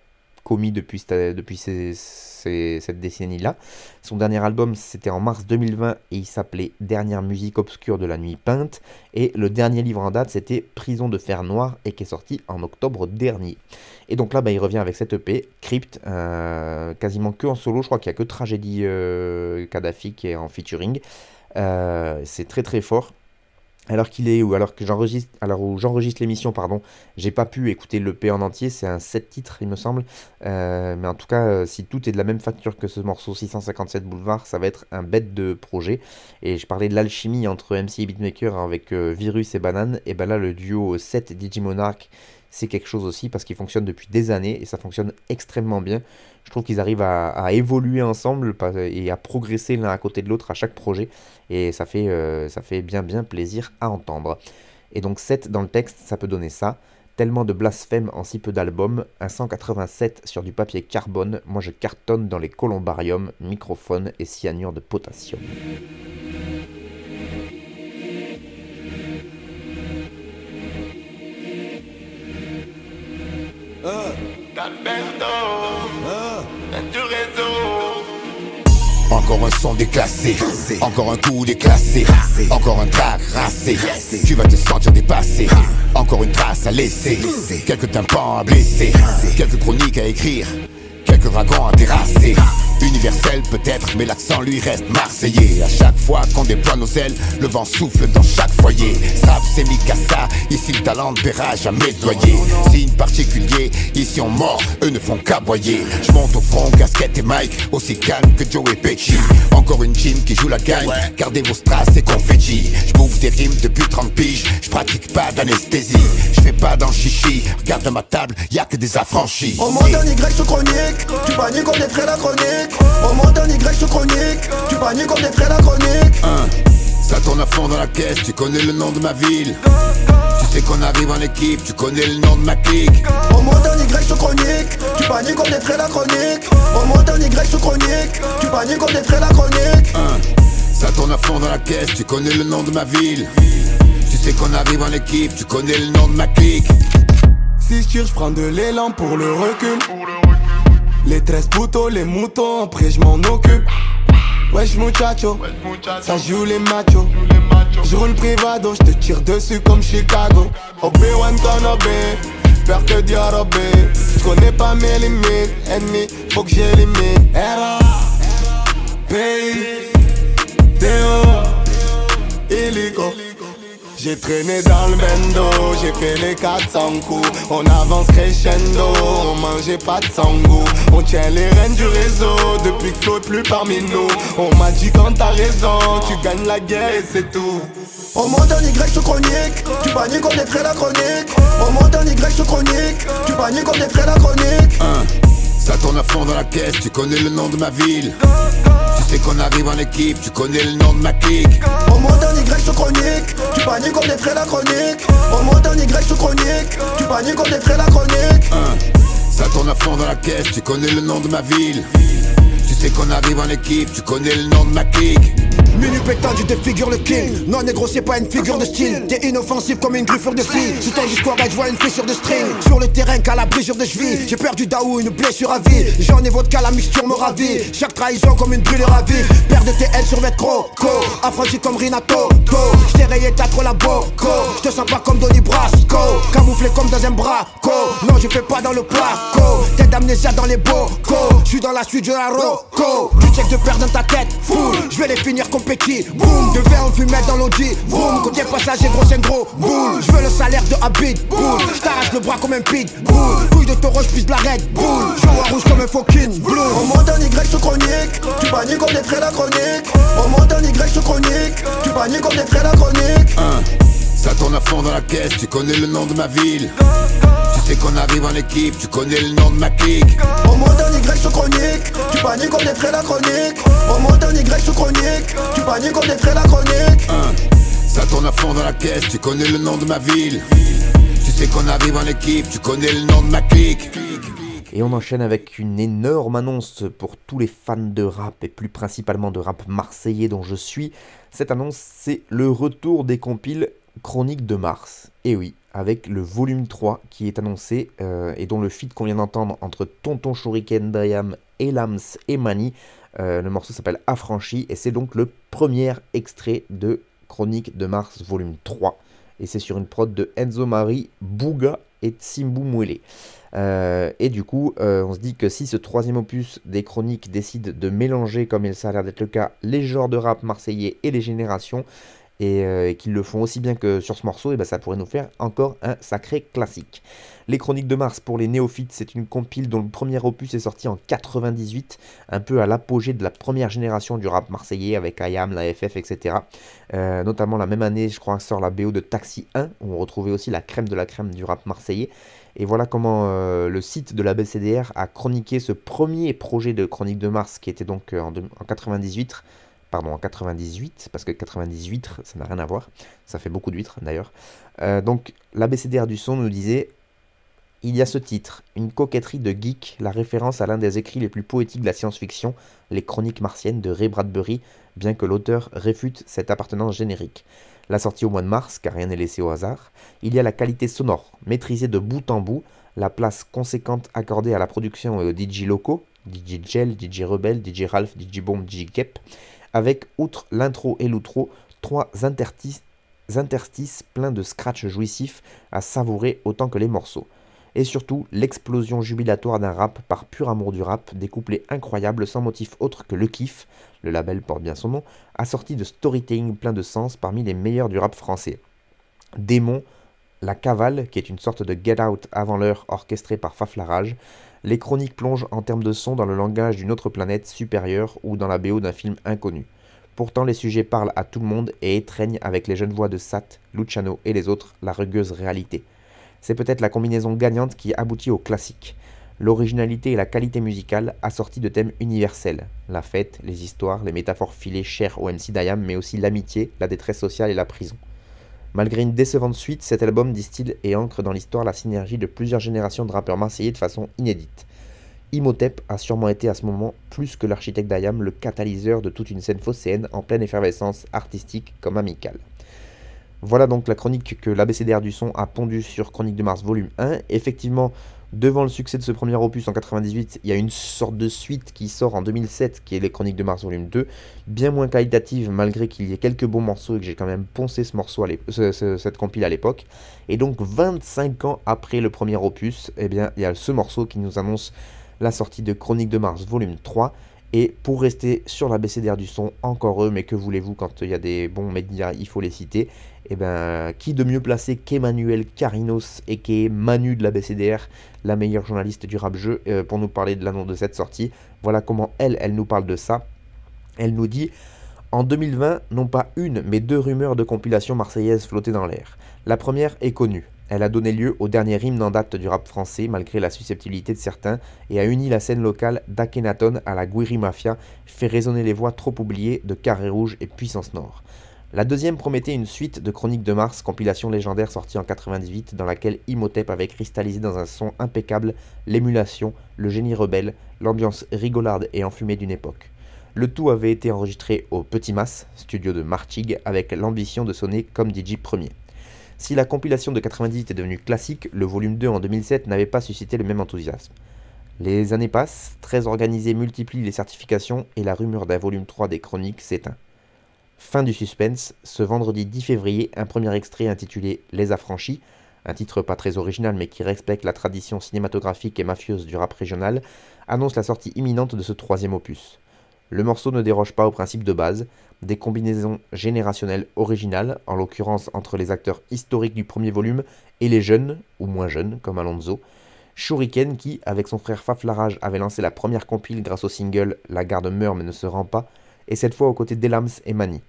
Speaker 1: commis depuis, depuis cette décennie-là. Son dernier album, c'était en mars 2020 et il s'appelait Dernière musique obscure de la nuit peinte. Et le dernier livre en date, c'était Prison de fer noir et qui est sorti en octobre dernier. Et donc là, bah, il revient avec cette EP, Crypt, quasiment que en solo. Je crois qu'il n'y a que Tragédie Kadhafi qui est en featuring. Euh, c'est très très fort. Alors qu'il est, ou alors que j'enregistre, alors où j'enregistre l'émission, pardon, j'ai pas pu écouter l'EP en entier, c'est un 7 titres, il me semble. Euh, mais en tout cas, euh, si tout est de la même facture que ce morceau 657 Boulevard, ça va être un bête de projet. Et je parlais de l'alchimie entre MC et Beatmaker avec Virus et Banane, et ben là, le duo 7 Digimonarch c'est quelque chose aussi parce qu'ils fonctionnent depuis des années et ça fonctionne extrêmement bien. Je trouve qu'ils arrivent à, évoluer ensemble et à progresser l'un à côté de l'autre à chaque projet et ça fait, euh, ça fait bien bien plaisir à entendre. Et donc 7 dans le texte, ça peut donner ça. Tellement de blasphème en si peu d'albums, un 187 sur du papier carbone, moi je cartonne dans les columbariums, microphone et cyanure de potassium.
Speaker 9: Encore un son déclassé, encore un coup déclassé, encore un track rassé. Tu vas te sentir dépassé, encore une trace à laisser, quelques tympans à blesser, quelques chroniques à écrire, quelques wagons à terrasser. Universel peut-être, mais l'accent lui reste marseillais. À chaque fois qu'on déploie nos ailes, le vent souffle dans chaque foyer. Strap, c'est Mikasa, ici le talent de à jamais doyer. Signe particulier, ici on mord, eux ne font qu'aboyer. Je monte au front, casquette et Mike, aussi calme que Joe et Pesci. Encore une team qui joue la gagne, gardez vos strass et confetti. Je bouffe des rimes depuis 30 piges, je pratique pas d'anesthésie. Je fais pas dans chichi, regarde ma table, y a que des affranchis.
Speaker 10: Au monde d'un Y sous chronique, tu paniques des frais la chronique. Au monde un Y sous chronique Tu paniques comme des frais la chronique.
Speaker 9: Ça tourne à fond dans la caisse, tu connais le nom de ma ville. Tu sais qu'on arrive en équipe, tu connais le nom de ma clique.
Speaker 10: Au monde un Y sous chronique Tu paniques comme des frais la chronique. Au monde un Y sous chronique Tu paniques comme des frais la chronique.
Speaker 9: Ça tourne à fond dans la caisse, tu connais le nom de ma ville. Tu sais qu'on arrive en équipe, tu connais le nom de ma clique.
Speaker 10: Si je tire, je prends de l'élan pour le recul Les 13 poteaux, les moutons, après je m'en occupe. Wesh muchacho, ça joue les machos. Je roule privado, je te tire dessus comme Chicago. Obi-Wan Kenobi, peur que Diarobé. Je connais pas mes limites, ennemis, faut que j'élimine. Era, Pays, Théo, Illico. J'ai traîné dans le bendo, j'ai fait les 400 coups. On avance crescendo, on mangeait pas de sangou On tient les rênes du réseau, depuis que Flo est plus parmi nous. On m'a dit quand t'as raison, tu gagnes la guerre et c'est tout.
Speaker 11: On monte en Y sous chronique, tu paniques des frais la chronique. On monte en Y sous chronique, tu paniques des frais la chronique
Speaker 9: Ça tourne à fond dans la caisse, tu connais le nom de ma ville. Tu sais qu'on arrive en équipe, tu connais le nom de ma clique.
Speaker 11: On monte en Y sous chronique, tu paniques des frais la chronique. On monte en Y sous chronique, tu paniques des frais la chronique.
Speaker 9: Ça tourne à fond dans la caisse, tu connais le nom de ma ville. Tu sais qu'on arrive en équipe, tu connais le nom de ma clique
Speaker 11: Minu pétant, tu défigures le king. Non, négro, c'est pas une figure de style. T'es inoffensif comme une griffure de scie. Sous ton discours, je vois une fissure de string. Sur le terrain, qu'à la brisure de cheville. J'ai perdu Daou, une blessure à vie. J'en ai vodka, la mixture me ravit. Chaque trahison comme une brûlure à vie. Père de TL sur Vetro, co. Affranchi comme Rinato, go. J't'ai rayé, t'as trop la boco. J'te sens pas comme Donny Brasco. Camouflé comme dans un braco. Non, je fais pas dans le placo. Tête d'amnésia dans les bocaux. J'suis dans la suite de la roco. Tu check de perdre dans ta tête, foule. J'vais les finir comme Petit, boum, de verre on fumait dans l'audi, boum, côté passager gros c'est gros, boule, je veux le salaire de Habit, boule, je t'arrache le bras comme un pit, boule, couille de taureau, je la red, boule, je vois rouge comme un fucking blue. On monte en Y sous chronique, tu paniques comme des frais la chronique, on monte en Y sous chronique, tu paniques comme des frais la chronique.
Speaker 9: Ça tourne à fond dans la caisse, tu connais le nom de ma ville. Sais qu'on arrive en équipe, tu connais le nom de ma clique.
Speaker 11: On monte en Y sous chronique, tu paniques des frais la chronique. On monte en Y sous chronique, tu paniques des frais la chronique.
Speaker 9: Ça tourne à fond dans la caisse, tu connais le nom de ma ville. Tu sais qu'on arrive en équipe, tu connais le nom de ma clique.
Speaker 1: Et on enchaîne avec une énorme annonce pour tous les fans de rap et plus principalement de rap marseillais dont je suis. Cette annonce, c'est le retour des compiles Chroniques de Mars. Et oui, avec le volume 3 qui est annoncé euh, et dont le feat qu'on vient d'entendre entre Tonton Shuriken, Dayam, Elams et Mani. Euh, le morceau s'appelle Affranchi et c'est donc le premier extrait de Chronique de Mars volume 3. Et c'est sur une prod de Enzo Mari, Bouga et Tsimbu Mwele. Euh, et du coup, on se dit que si ce troisième opus des chroniques décide de mélanger, comme il ça a l'air d'être le cas, les genres de rap marseillais et les générations, et, qu'ils le font aussi bien que sur ce morceau, et ben ça pourrait nous faire encore un sacré classique. Les Chroniques de Mars pour les néophytes, c'est une compile dont le premier opus est sorti en 98, un peu à l'apogée de la première génération du rap marseillais avec IAM, la FF, etc. Euh, notamment la même année, je crois, sort la BO de Taxi 1, où on retrouvait aussi la crème de la crème du rap marseillais. Et voilà comment euh, le site de la BCDR a chroniqué ce premier projet de Chronique de Mars qui était donc euh, en, 98 pardon, en 98, parce que 98, ça n'a rien à voir, ça fait beaucoup d'huîtres d'ailleurs. Euh, donc l'ABCDR du son nous disait il y a ce titre, une coquetterie de geek, la référence à l'un des écrits les plus poétiques de la science-fiction, les Chroniques martiennes de Ray Bradbury, bien que l'auteur réfute cette appartenance générique. La sortie au mois de mars, car rien n'est laissé au hasard. Il y a la qualité sonore, maîtrisée de bout en bout, la place conséquente accordée à la production et aux DJ locaux, DJ Gel, DJ Rebel, DJ Ralph, DJ Bomb, DJ Kep, avec, outre l'intro et l'outro, trois interstices, pleins de scratch jouissifs à savourer autant que les morceaux. Et surtout, l'explosion jubilatoire d'un rap par pur amour du rap, des couplets incroyables sans motif autre que le kiff, le label porte bien son nom, assorti de storytelling plein de sens parmi les meilleurs du rap français. Démon, La Cavale, qui est une sorte de Get Out avant l'heure orchestrée par Faflarage, les chroniques plongent en termes de son dans le langage d'une autre planète supérieure ou dans la BO d'un film inconnu. Pourtant, les sujets parlent à tout le monde et étreignent avec les jeunes voix de Sat, Luciano et les autres la rugueuse réalité. C'est peut-être la combinaison gagnante qui aboutit au classique. L'originalité et la qualité musicale assorties de thèmes universels. La fête, les histoires, les métaphores filées chères au MC Dayam, mais aussi l'amitié, la détresse sociale et la prison. Malgré une décevante suite, cet album distille et ancre dans l'histoire la synergie de plusieurs générations de rappeurs marseillais de façon inédite. Imhotep a sûrement été à ce moment, plus que l'architecte d'Ayam, le catalyseur de toute une scène phocéenne en pleine effervescence artistique comme amicale. Voilà donc la chronique que l'ABCDR du son a pondue sur Chronique de Mars volume 1. Effectivement, Devant le succès de ce premier opus en 98, il y a une sorte de suite qui sort en 2007, qui est Les Chroniques de Mars Volume 2, bien moins qualitative malgré qu'il y ait quelques bons morceaux et que j'ai quand même poncé ce morceau à cette compile à l'époque. Et donc 25 ans après le premier opus, eh bien, il y a ce morceau qui nous annonce la sortie de Chroniques de Mars Volume 3. Et pour rester sur la BCDR du son, encore eux, mais que voulez-vous quand il y a des bons médias, il faut les citer. Et eh ben, qui de mieux placé qu'Emmanuel Carinos et qu'est Manu de la BCDR, la meilleure journaliste du rap jeu, euh, pour nous parler de l'annonce de cette sortie. Voilà comment elle, elle nous parle de ça. Elle nous dit En 2020, non pas une, mais deux rumeurs de compilation marseillaise flottaient dans l'air. La première est connue. Elle a donné lieu au dernier hymne en date du rap français, malgré la susceptibilité de certains, et a uni la scène locale d'Akhenaton à la Guiri Mafia, fait résonner les voix trop oubliées de Carré Rouge et Puissance Nord. La deuxième promettait une suite de Chroniques de Mars, compilation légendaire sortie en 98, dans laquelle Imhotep avait cristallisé dans un son impeccable l'émulation, le génie rebelle, l'ambiance rigolarde et enfumée d'une époque. Le tout avait été enregistré au Petit Mas, studio de Martig, avec l'ambition de sonner comme DJ premier. Si la compilation de 98 est devenue classique, le volume 2 en 2007 n'avait pas suscité le même enthousiasme. Les années passent, très organisés multiplient les certifications et la rumeur d'un volume 3 des chroniques s'éteint. Fin du suspense, ce vendredi 10 février, un premier extrait intitulé Les Affranchis, un titre pas très original mais qui respecte la tradition cinématographique et mafieuse du rap régional, annonce la sortie imminente de ce troisième opus. Le morceau ne déroge pas au principe de base, des combinaisons générationnelles originales, en l'occurrence entre les acteurs historiques du premier volume et les jeunes, ou moins jeunes, comme Alonso. Shuriken qui, avec son frère Faflarage, avait lancé la première compile grâce au single La garde meurt mais ne se rend pas, et cette fois aux côtés d'Elams et Mani.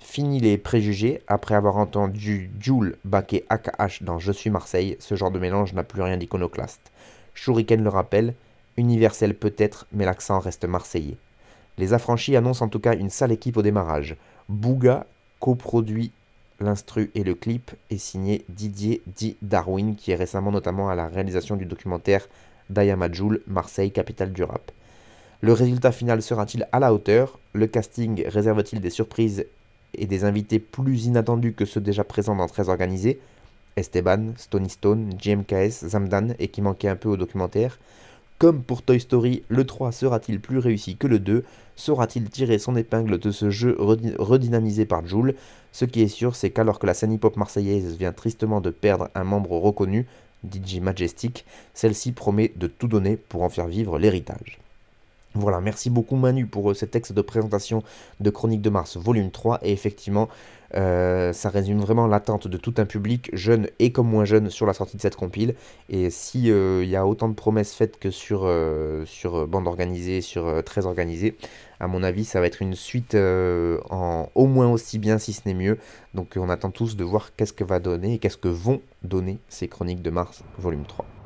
Speaker 1: Fini les préjugés, après avoir entendu Jules baquer AKH dans Je suis Marseille, ce genre de mélange n'a plus rien d'iconoclaste. Shuriken le rappelle, universel peut-être, mais l'accent reste marseillais. Les affranchis annoncent en tout cas une sale équipe au démarrage. Bouga coproduit l'instru et le clip est signé Didier Di Darwin qui est récemment notamment à la réalisation du documentaire Dayamajoul, Marseille, capitale du rap. Le résultat final sera-t-il à la hauteur? Le casting réserve-t-il des surprises et des invités plus inattendus que ceux déjà présents dans Très Organisé? Esteban, Stony Stone, JMKS, Zamdan et qui manquait un peu au documentaire? Comme pour Toy Story, le 3 sera-t-il plus réussi que le 2 Saura-t-il tirer son épingle de ce jeu redynamisé par Joule? Ce qui est sûr, c'est qu'alors que la scène hip-hop marseillaise vient tristement de perdre un membre reconnu, DJ Majestic, celle-ci promet de tout donner pour en faire vivre l'héritage. Voilà, merci beaucoup Manu pour euh, ce texte de présentation de Chronique de Mars, volume 3. Et effectivement, euh, ça résume vraiment l'attente de tout un public, jeune et comme moins jeune, sur la sortie de cette compile. Et s'il il euh, y a autant de promesses faites que sur, sur bande organisée, sur très organisée, à mon avis, ça va être une suite en au moins aussi bien, si ce n'est mieux. Donc on attend tous de voir qu'est-ce que va donner et qu'est-ce que vont donner ces Chroniques de Mars, volume 3.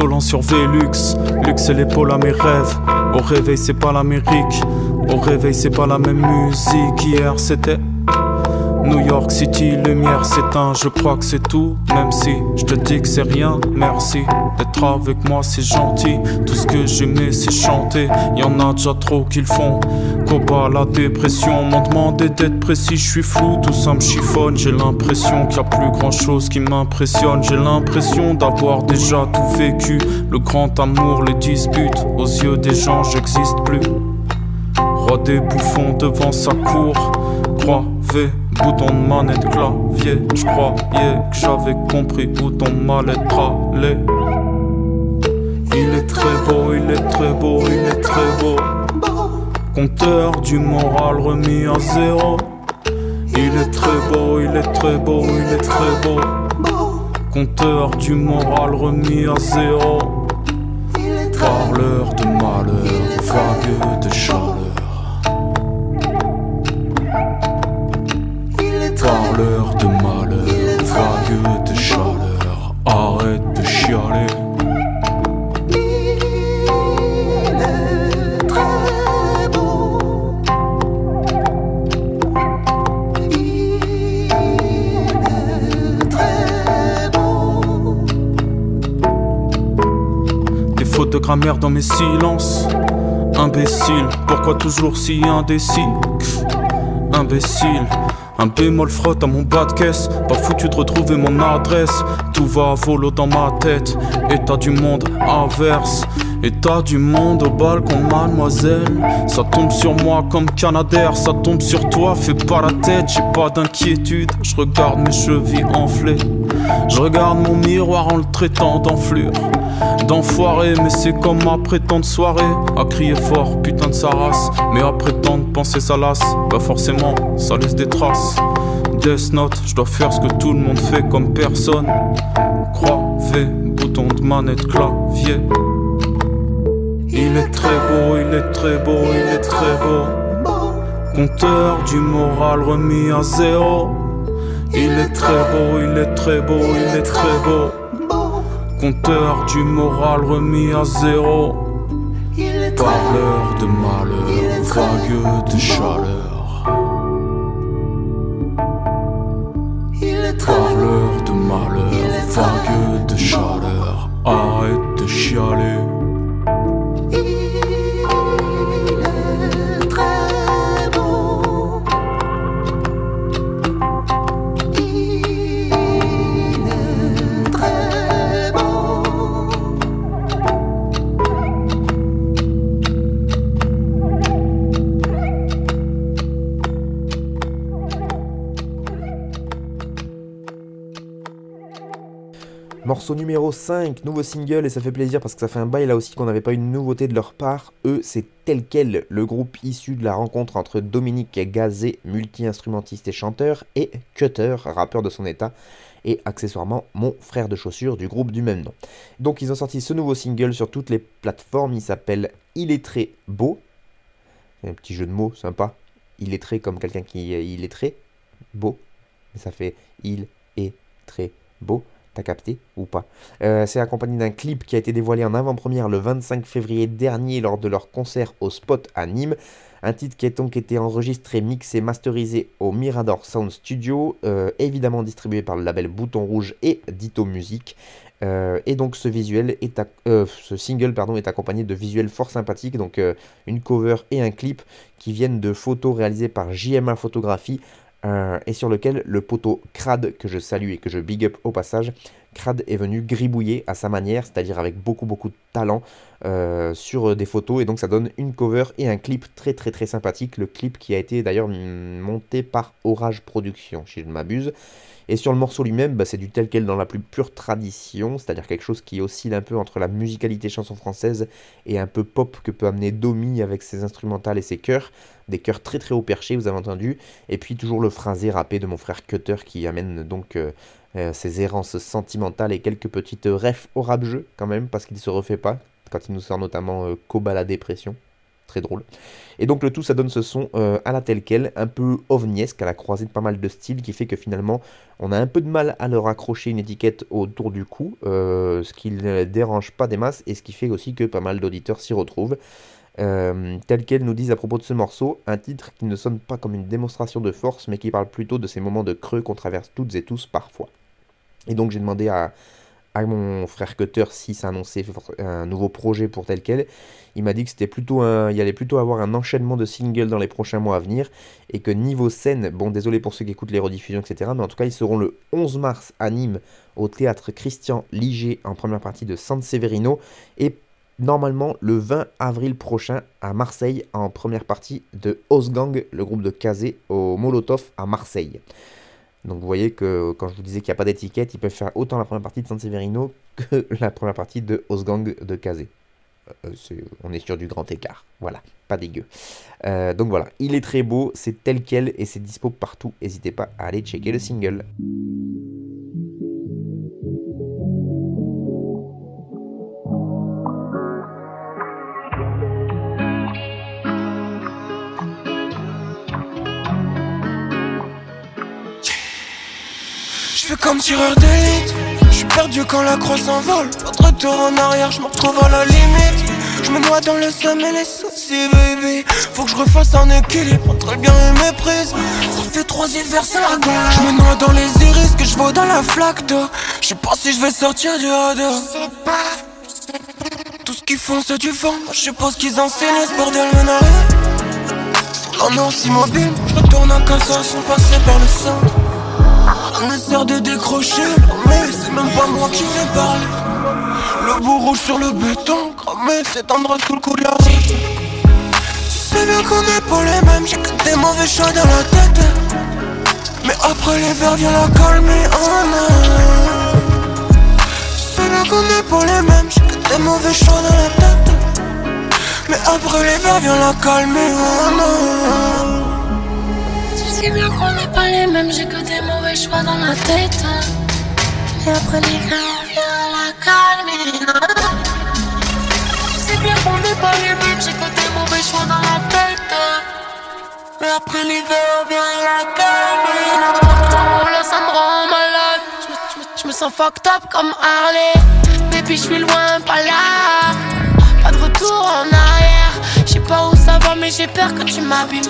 Speaker 12: Insolent sur Vélux. Luxe l'épaule à mes rêves. Au réveil, c'est pas l'Amérique. Au réveil, c'est pas la même musique. Hier, c'était New York City, lumière s'éteint, je crois que c'est tout. Même si je te dis que c'est rien, merci d'être avec moi, c'est gentil. Tout ce que j'aimais, c'est chanter. Y en a déjà trop qu'ils font. Copa, la dépression, m'ont demandé d'être précis, je suis flou, tout ça me chiffonne. J'ai l'impression qu'il y a plus grand chose qui m'impressionne. J'ai l'impression d'avoir déjà tout vécu. Le grand amour, les disputes, aux yeux des gens, j'existe plus. Roi des bouffons devant sa cour, croyez bouton de manette clavier. Je croyais que j'avais compris où ton mal-être allait. Il est très beau, il est très beau, il est très beau. Compteur du moral remis à zéro. Il est très beau, il est très beau, il est très beau. Compteur du moral remis à zéro. Parleur de malheur, vague de chaleur. De malheur, vague de chaleur. Arrête de chialer. De grammaire dans mes silences. Imbécile, pourquoi toujours si indécis Imbécile, un bémol frotte à mon bas de caisse. Pas foutu de retrouver mon adresse. Tout va à volo dans ma tête. État du monde inverse. État du monde au balcon, mademoiselle. Ça tombe sur moi comme Canadair. Ça tombe sur toi, fais pas la tête. J'ai pas d'inquiétude. Je regarde mes chevilles enflées. Je regarde mon miroir en le traitant d'enflure. D'enfoiré, mais c'est comme ma prétente soirée. À crier fort, putain de sa race. Mais à prétendre penser sa lasse. Bah forcément, ça laisse des traces. Death Note, je dois faire ce que tout le monde fait comme personne. Croix, V, bouton de manette, clavier. Il est très beau, il est très beau, il est très beau. Compteur du moral remis à zéro. Il est très beau, il est très beau, il est très beau. Compteur du moral remis à zéro. Parleur de malheur, vague de chaleur. Parleur de malheur, vague de chaleur. Arrête de chialer.
Speaker 1: Morceau numéro 5, nouveau single, et ça fait plaisir parce que ça fait un bail là aussi qu'on n'avait pas une nouveauté de leur part. Eux, c'est tel quel, le groupe issu de la rencontre entre Dominique Gazé, multi-instrumentiste et chanteur, et Cutter, rappeur de son état, et accessoirement mon frère de chaussures du groupe du même nom. Donc ils ont sorti ce nouveau single sur toutes les plateformes, il s'appelle Il est très beau. Un petit jeu de mots sympa. Il est très comme quelqu'un qui il est très beau. Ça fait il est très beau. T'as capté ou pas? Euh, C'est accompagné d'un clip qui a été dévoilé en avant-première le 25 février dernier lors de leur concert au Spot à Nîmes. Un titre qui a donc été enregistré, mixé, masterisé au Mirador Sound Studio, euh, évidemment distribué par le label Bouton Rouge et Ditto Music. Euh, et donc ce visuel est ce single pardon, est accompagné de visuels fort sympathiques, donc une cover et un clip qui viennent de photos réalisées par JMA Photographie euh, et sur lequel le poteau Crad, que je salue et que je big up au passage, Crad est venu gribouiller à sa manière, c'est-à-dire avec beaucoup beaucoup de talent euh, sur des photos, et donc ça donne une cover et un clip très très très sympathique, le clip qui a été d'ailleurs monté par Orage Production, si je ne m'abuse. Et sur le morceau lui-même, bah, c'est du tel quel dans la plus pure tradition, c'est-à-dire quelque chose qui oscille un peu entre la musicalité chanson française et un peu pop que peut amener Domi avec ses instrumentales et ses chœurs, des chœurs très très haut perchés, vous avez entendu, et puis toujours le phrasé rappé de mon frère Cutter qui amène donc euh, euh, ses errances sentimentales et quelques petites refs au rap jeu quand même, parce qu'il se refait pas, quand il nous sort notamment euh, Koba la dépression très drôle. Et donc le tout, ça donne ce son euh, à la telle quelle, un peu ovniesque, à la croisée de pas mal de styles, qui fait que finalement, on a un peu de mal à leur accrocher une étiquette autour du cou, euh, ce qui ne dérange pas des masses, et ce qui fait aussi que pas mal d'auditeurs s'y retrouvent. Euh, tel qu'elles nous disent à propos de ce morceau, un titre qui ne sonne pas comme une démonstration de force, mais qui parle plutôt de ces moments de creux qu'on traverse toutes et tous parfois. Et donc j'ai demandé à, à mon frère Cutter si ça un nouveau projet pour tel quel. Il m'a dit que c'était plutôt il allait plutôt avoir un enchaînement de singles dans les prochains mois à venir et que niveau scène, bon désolé pour ceux qui écoutent les rediffusions etc, mais en tout cas ils seront le 11 mars à Nîmes au théâtre Christian Liger en première partie de San Severino et normalement le 20 avril prochain à Marseille en première partie de Osgang, le groupe de Kazé au Molotov à Marseille. Donc vous voyez que quand je vous disais qu'il n'y a pas d'étiquette, ils peuvent faire autant la première partie de San Severino que la première partie de Osgang de Kazé. Euh, c'est- on est sur du grand écart. Voilà, pas dégueu. Euh, donc voilà, il est très beau, c'est tel quel et c'est dispo partout. N'hésitez pas à aller checker le single.
Speaker 13: Fais comme tireur d'élite. Je suis perdu quand la croix s'envole. Pas de retour en arrière, je me retrouve à la limite. Je me noie dans le somme et les soucis, baby. Faut que je refasse un équilibre entre le bien et méprise. Ça fait trois hivers, c'est la gueule. Je me noie dans les iris que je vois dans la flaque d'eau. Je sais pas si je vais sortir du radar. Je. Tout ce qu'ils font, c'est du vent. Je sais pas ce qu'ils enseignent, ce bordel rien. Sur si immobile, je retourne en casa sans passer par le centre. On essaie de décrocher, mais c'est même pas moi qui vais parler. Le rouge sur le béton, cramé, s'étendre sous le route. Tu sais bien qu'on est pas les mêmes, j'ai que des mauvais choix dans la tête. Mais après les verres, viens la calmer, oh non. Tu sais bien qu'on est pas les mêmes, j'ai que des mauvais choix dans la tête. Mais après les verres, viens la calmer, oh non.
Speaker 14: Tu sais bien qu'on n'est pas les mêmes, j'ai que des mauvais choix dans la tête. Et après les viens la calmer. Tu sais bien qu'on n'est pas les mêmes, j'ai que des mauvais choix dans la tête. Mais après l'hiver, viens la calmer. Oh là, ça me rend malade. Je me, sens fucked up comme Harley. Baby, je suis loin, pas là. Pas de retour en arrière. Je sais pas où ça va, mais j'ai peur que tu m'abîmes.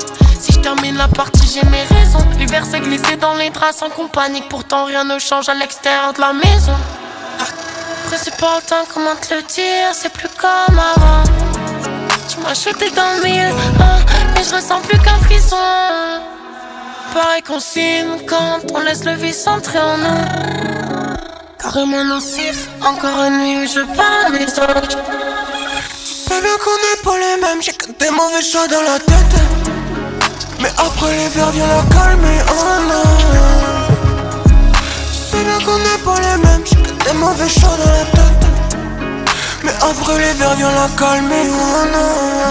Speaker 14: Termine la partie, j'ai mes raisons. L'hiver s'est glissé dans les draps sans compagnie. Pourtant, rien ne change à l'extérieur de la maison. Après, c'est pas le temps, comment te le dire, c'est plus comme avant. Tu m'as jeté dans le mille, hein, mais je ressens plus qu'un frisson. Pareil qu'on signe quand on laisse le vice entrer en nous. Carrément nocif, encore une nuit où je parle mes autres.
Speaker 13: Tu sais bien qu'on n'est pas les mêmes, j'ai que des mauvais choix dans la tête. Mais après les verres, viens la calmer, oh non. Sais bien qu'on n'est pas les mêmes, j'ai que des mauvais choix dans la tête. Mais après les verres, viens la calmer, oh non.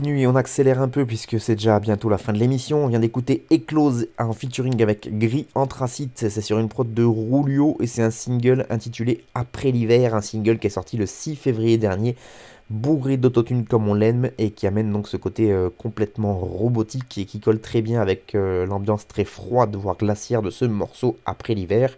Speaker 1: Continue et on accélère un peu puisque c'est déjà bientôt la fin de l'émission. On vient d'écouter Eclose en featuring avec Gris Anthracite. C'est sur une prod de Rulio et c'est un single intitulé Après l'hiver, un single qui est sorti le 6 février dernier, bourré d'autotune comme on l'aime et qui amène donc ce côté euh, complètement robotique et qui colle très bien avec euh, l'ambiance très froide, voire glaciaire de ce morceau Après l'hiver.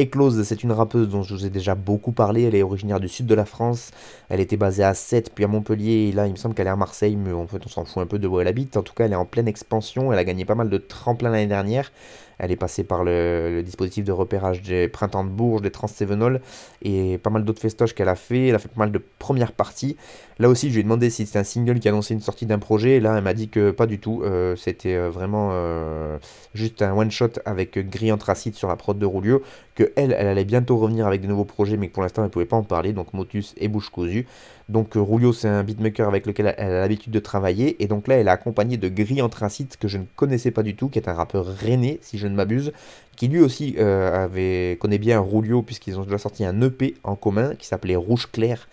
Speaker 1: Eclose, c'est une rappeuse dont je vous ai déjà beaucoup parlé. Elle est originaire du sud de la France. Elle était basée à Sète, puis à Montpellier. Et là, il me semble qu'elle est à Marseille, mais en fait, on s'en fout un peu de où elle habite. En tout cas, elle est en pleine expansion. Elle a gagné pas mal de tremplins l'année dernière. Elle est passée par le, dispositif de repérage des Printemps de Bourges, des Trans-Sévenol et pas mal d'autres festoches qu'elle a fait. Elle a fait pas mal de premières parties. Là aussi, je lui ai demandé si c'était un single qui annonçait une sortie d'un projet. Et là, elle m'a dit que pas du tout. Euh, c'était euh, vraiment euh, juste un one-shot avec Gris Anthracite sur la prod de Roulio. Que elle, elle allait bientôt revenir avec de nouveaux projets, mais que pour l'instant, elle ne pouvait pas en parler. Donc Motus et Bouche Cousue. Donc Roulio, c'est un beatmaker avec lequel elle a l'habitude de travailler. Et donc là, elle est accompagnée de Gris Anthracite, que je ne connaissais pas du tout, qui est un rappeur rennais, si je ne m'abuse, qui lui aussi avait, connaît bien Roulio, puisqu'ils ont déjà sorti un EP en commun qui s'appelait Rouge Clair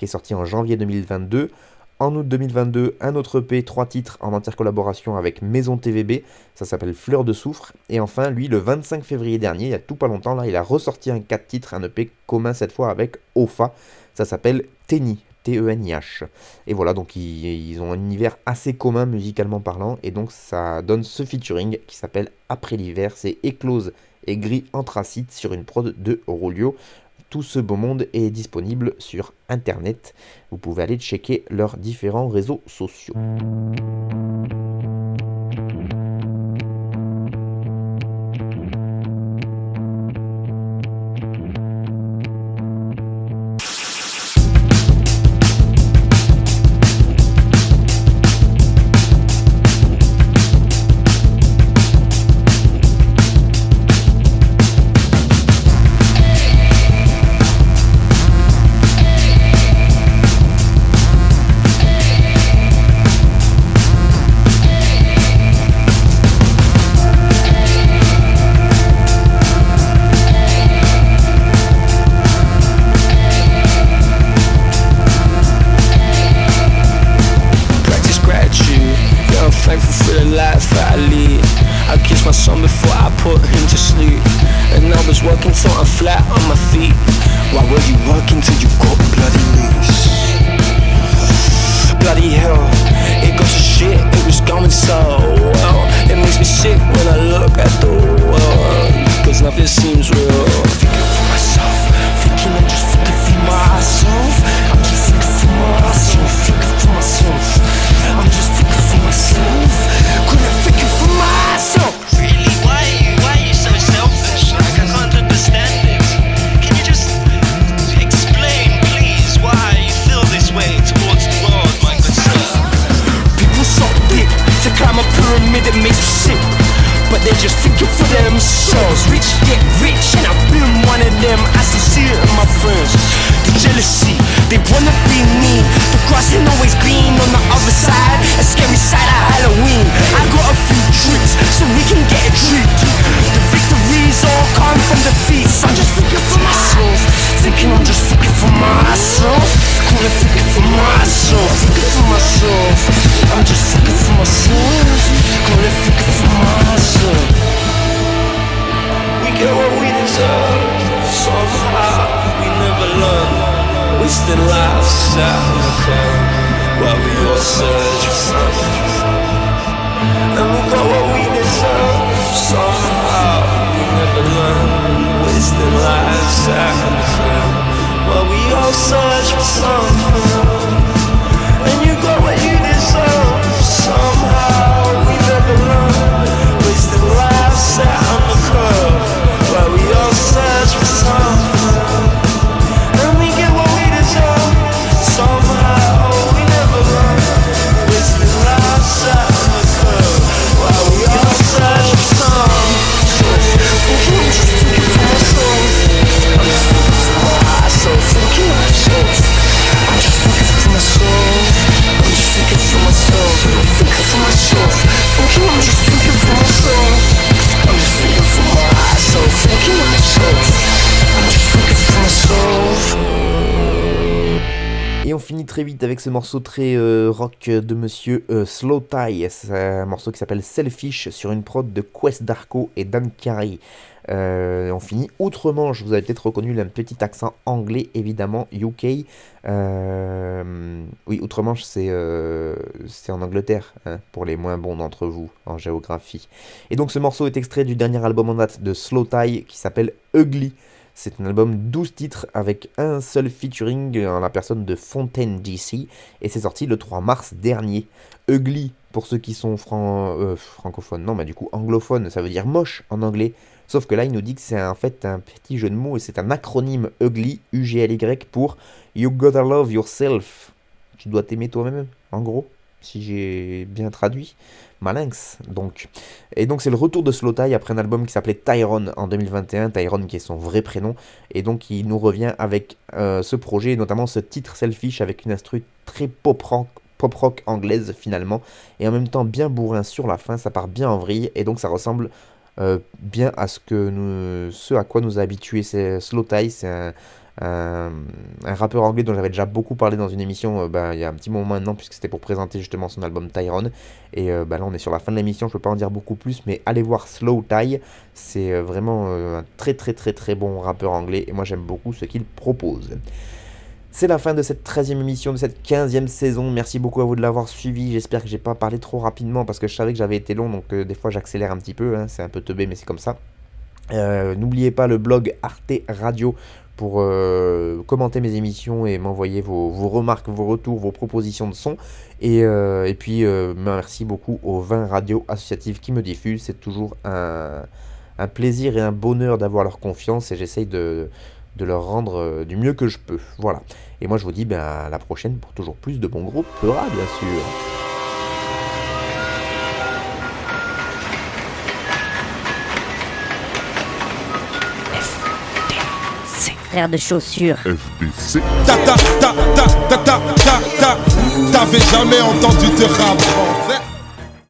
Speaker 1: qui est sorti en janvier 2022. En août 2022, un autre EP, trois titres en entière collaboration avec Maison TVB, ça s'appelle Fleur de Soufre. Et enfin, lui, le 25 février dernier, il y a tout pas longtemps, là, il a ressorti un 4 titres, un EP commun cette fois avec OFA, ça s'appelle Tenny. T-E-N-I-H. Et voilà, donc ils, ils, ont un univers assez commun musicalement parlant, et donc ça donne ce featuring qui s'appelle Après l'hiver, c'est Éclose et Gris Anthracite sur une prod de Rolio. Tout ce beau monde est disponible sur Internet. Vous pouvez aller checker leurs différents réseaux sociaux. Avec ce morceau très euh, rock de monsieur euh, Slow Tie. C'est un morceau qui s'appelle Selfish sur une prod de Quest Darko et Dan Carey. Euh, on finit autrement, je vous avais peut-être reconnu un petit accent anglais évidemment, UK. Euh, oui, Outre-Manche, c'est euh, en Angleterre, hein, pour les moins bons d'entre vous en géographie. Et donc ce morceau est extrait du dernier album en date de Slow Tie qui s'appelle Ugly. C'est un album 12 titres avec un seul featuring en la personne de Fontaine DC et c'est sorti le 3 mars dernier. Ugly, pour ceux qui sont fran- euh, francophones, non, mais du coup anglophone, ça veut dire moche en anglais. Sauf que là, il nous dit que c'est en fait un petit jeu de mots et c'est un acronyme Ugly, U-G-L-Y, pour You Gotta Love Yourself. Tu dois t'aimer toi-même, en gros, si j'ai bien traduit. Malinx, donc. Et donc, c'est le retour de Slow Tie après un album qui s'appelait Tyrone en 2021. Tyrone qui est son vrai prénom. Et donc, il nous revient avec euh, ce projet, notamment ce titre Selfish avec une instru très pop rock, pop rock anglaise finalement. Et en même temps, bien bourrin sur la fin. Ça part bien en vrille. Et donc, ça ressemble euh, bien à ce, que nous, ce à quoi nous a habitué Tie. C'est un, un, un rappeur anglais dont j'avais déjà beaucoup parlé dans une émission euh, bah, il y a un petit moment maintenant, puisque c'était pour présenter justement son album Tyrone. Et euh, bah, là, on est sur la fin de l'émission, je peux pas en dire beaucoup plus, mais allez voir Slow Tie. C'est euh, vraiment euh, un très très très très bon rappeur anglais, et moi j'aime beaucoup ce qu'il propose. C'est la fin de cette 13e émission, de cette 15e saison. Merci beaucoup à vous de l'avoir suivi. J'espère que j'ai pas parlé trop rapidement parce que je savais que j'avais été long, donc euh, des fois j'accélère un petit peu. hein. C'est un peu teubé, mais c'est comme ça. Euh, N'oubliez pas le blog Arte Radio pour euh, commenter mes émissions et m'envoyer vos, remarques, vos retours, vos propositions de son. Et, euh, et puis, euh, merci beaucoup aux 20 radios associatives qui me diffusent. C'est toujours un, plaisir et un bonheur d'avoir leur confiance et j'essaye de, leur rendre du mieux que je peux. Voilà. Et moi, je vous dis ben, à la prochaine pour toujours plus de bons groupes. Peura, bien sûr.
Speaker 15: Frère de chaussures.
Speaker 6: FBC. Ta ta ta ta ta ta ta ta. T'avais jamais entendu de rap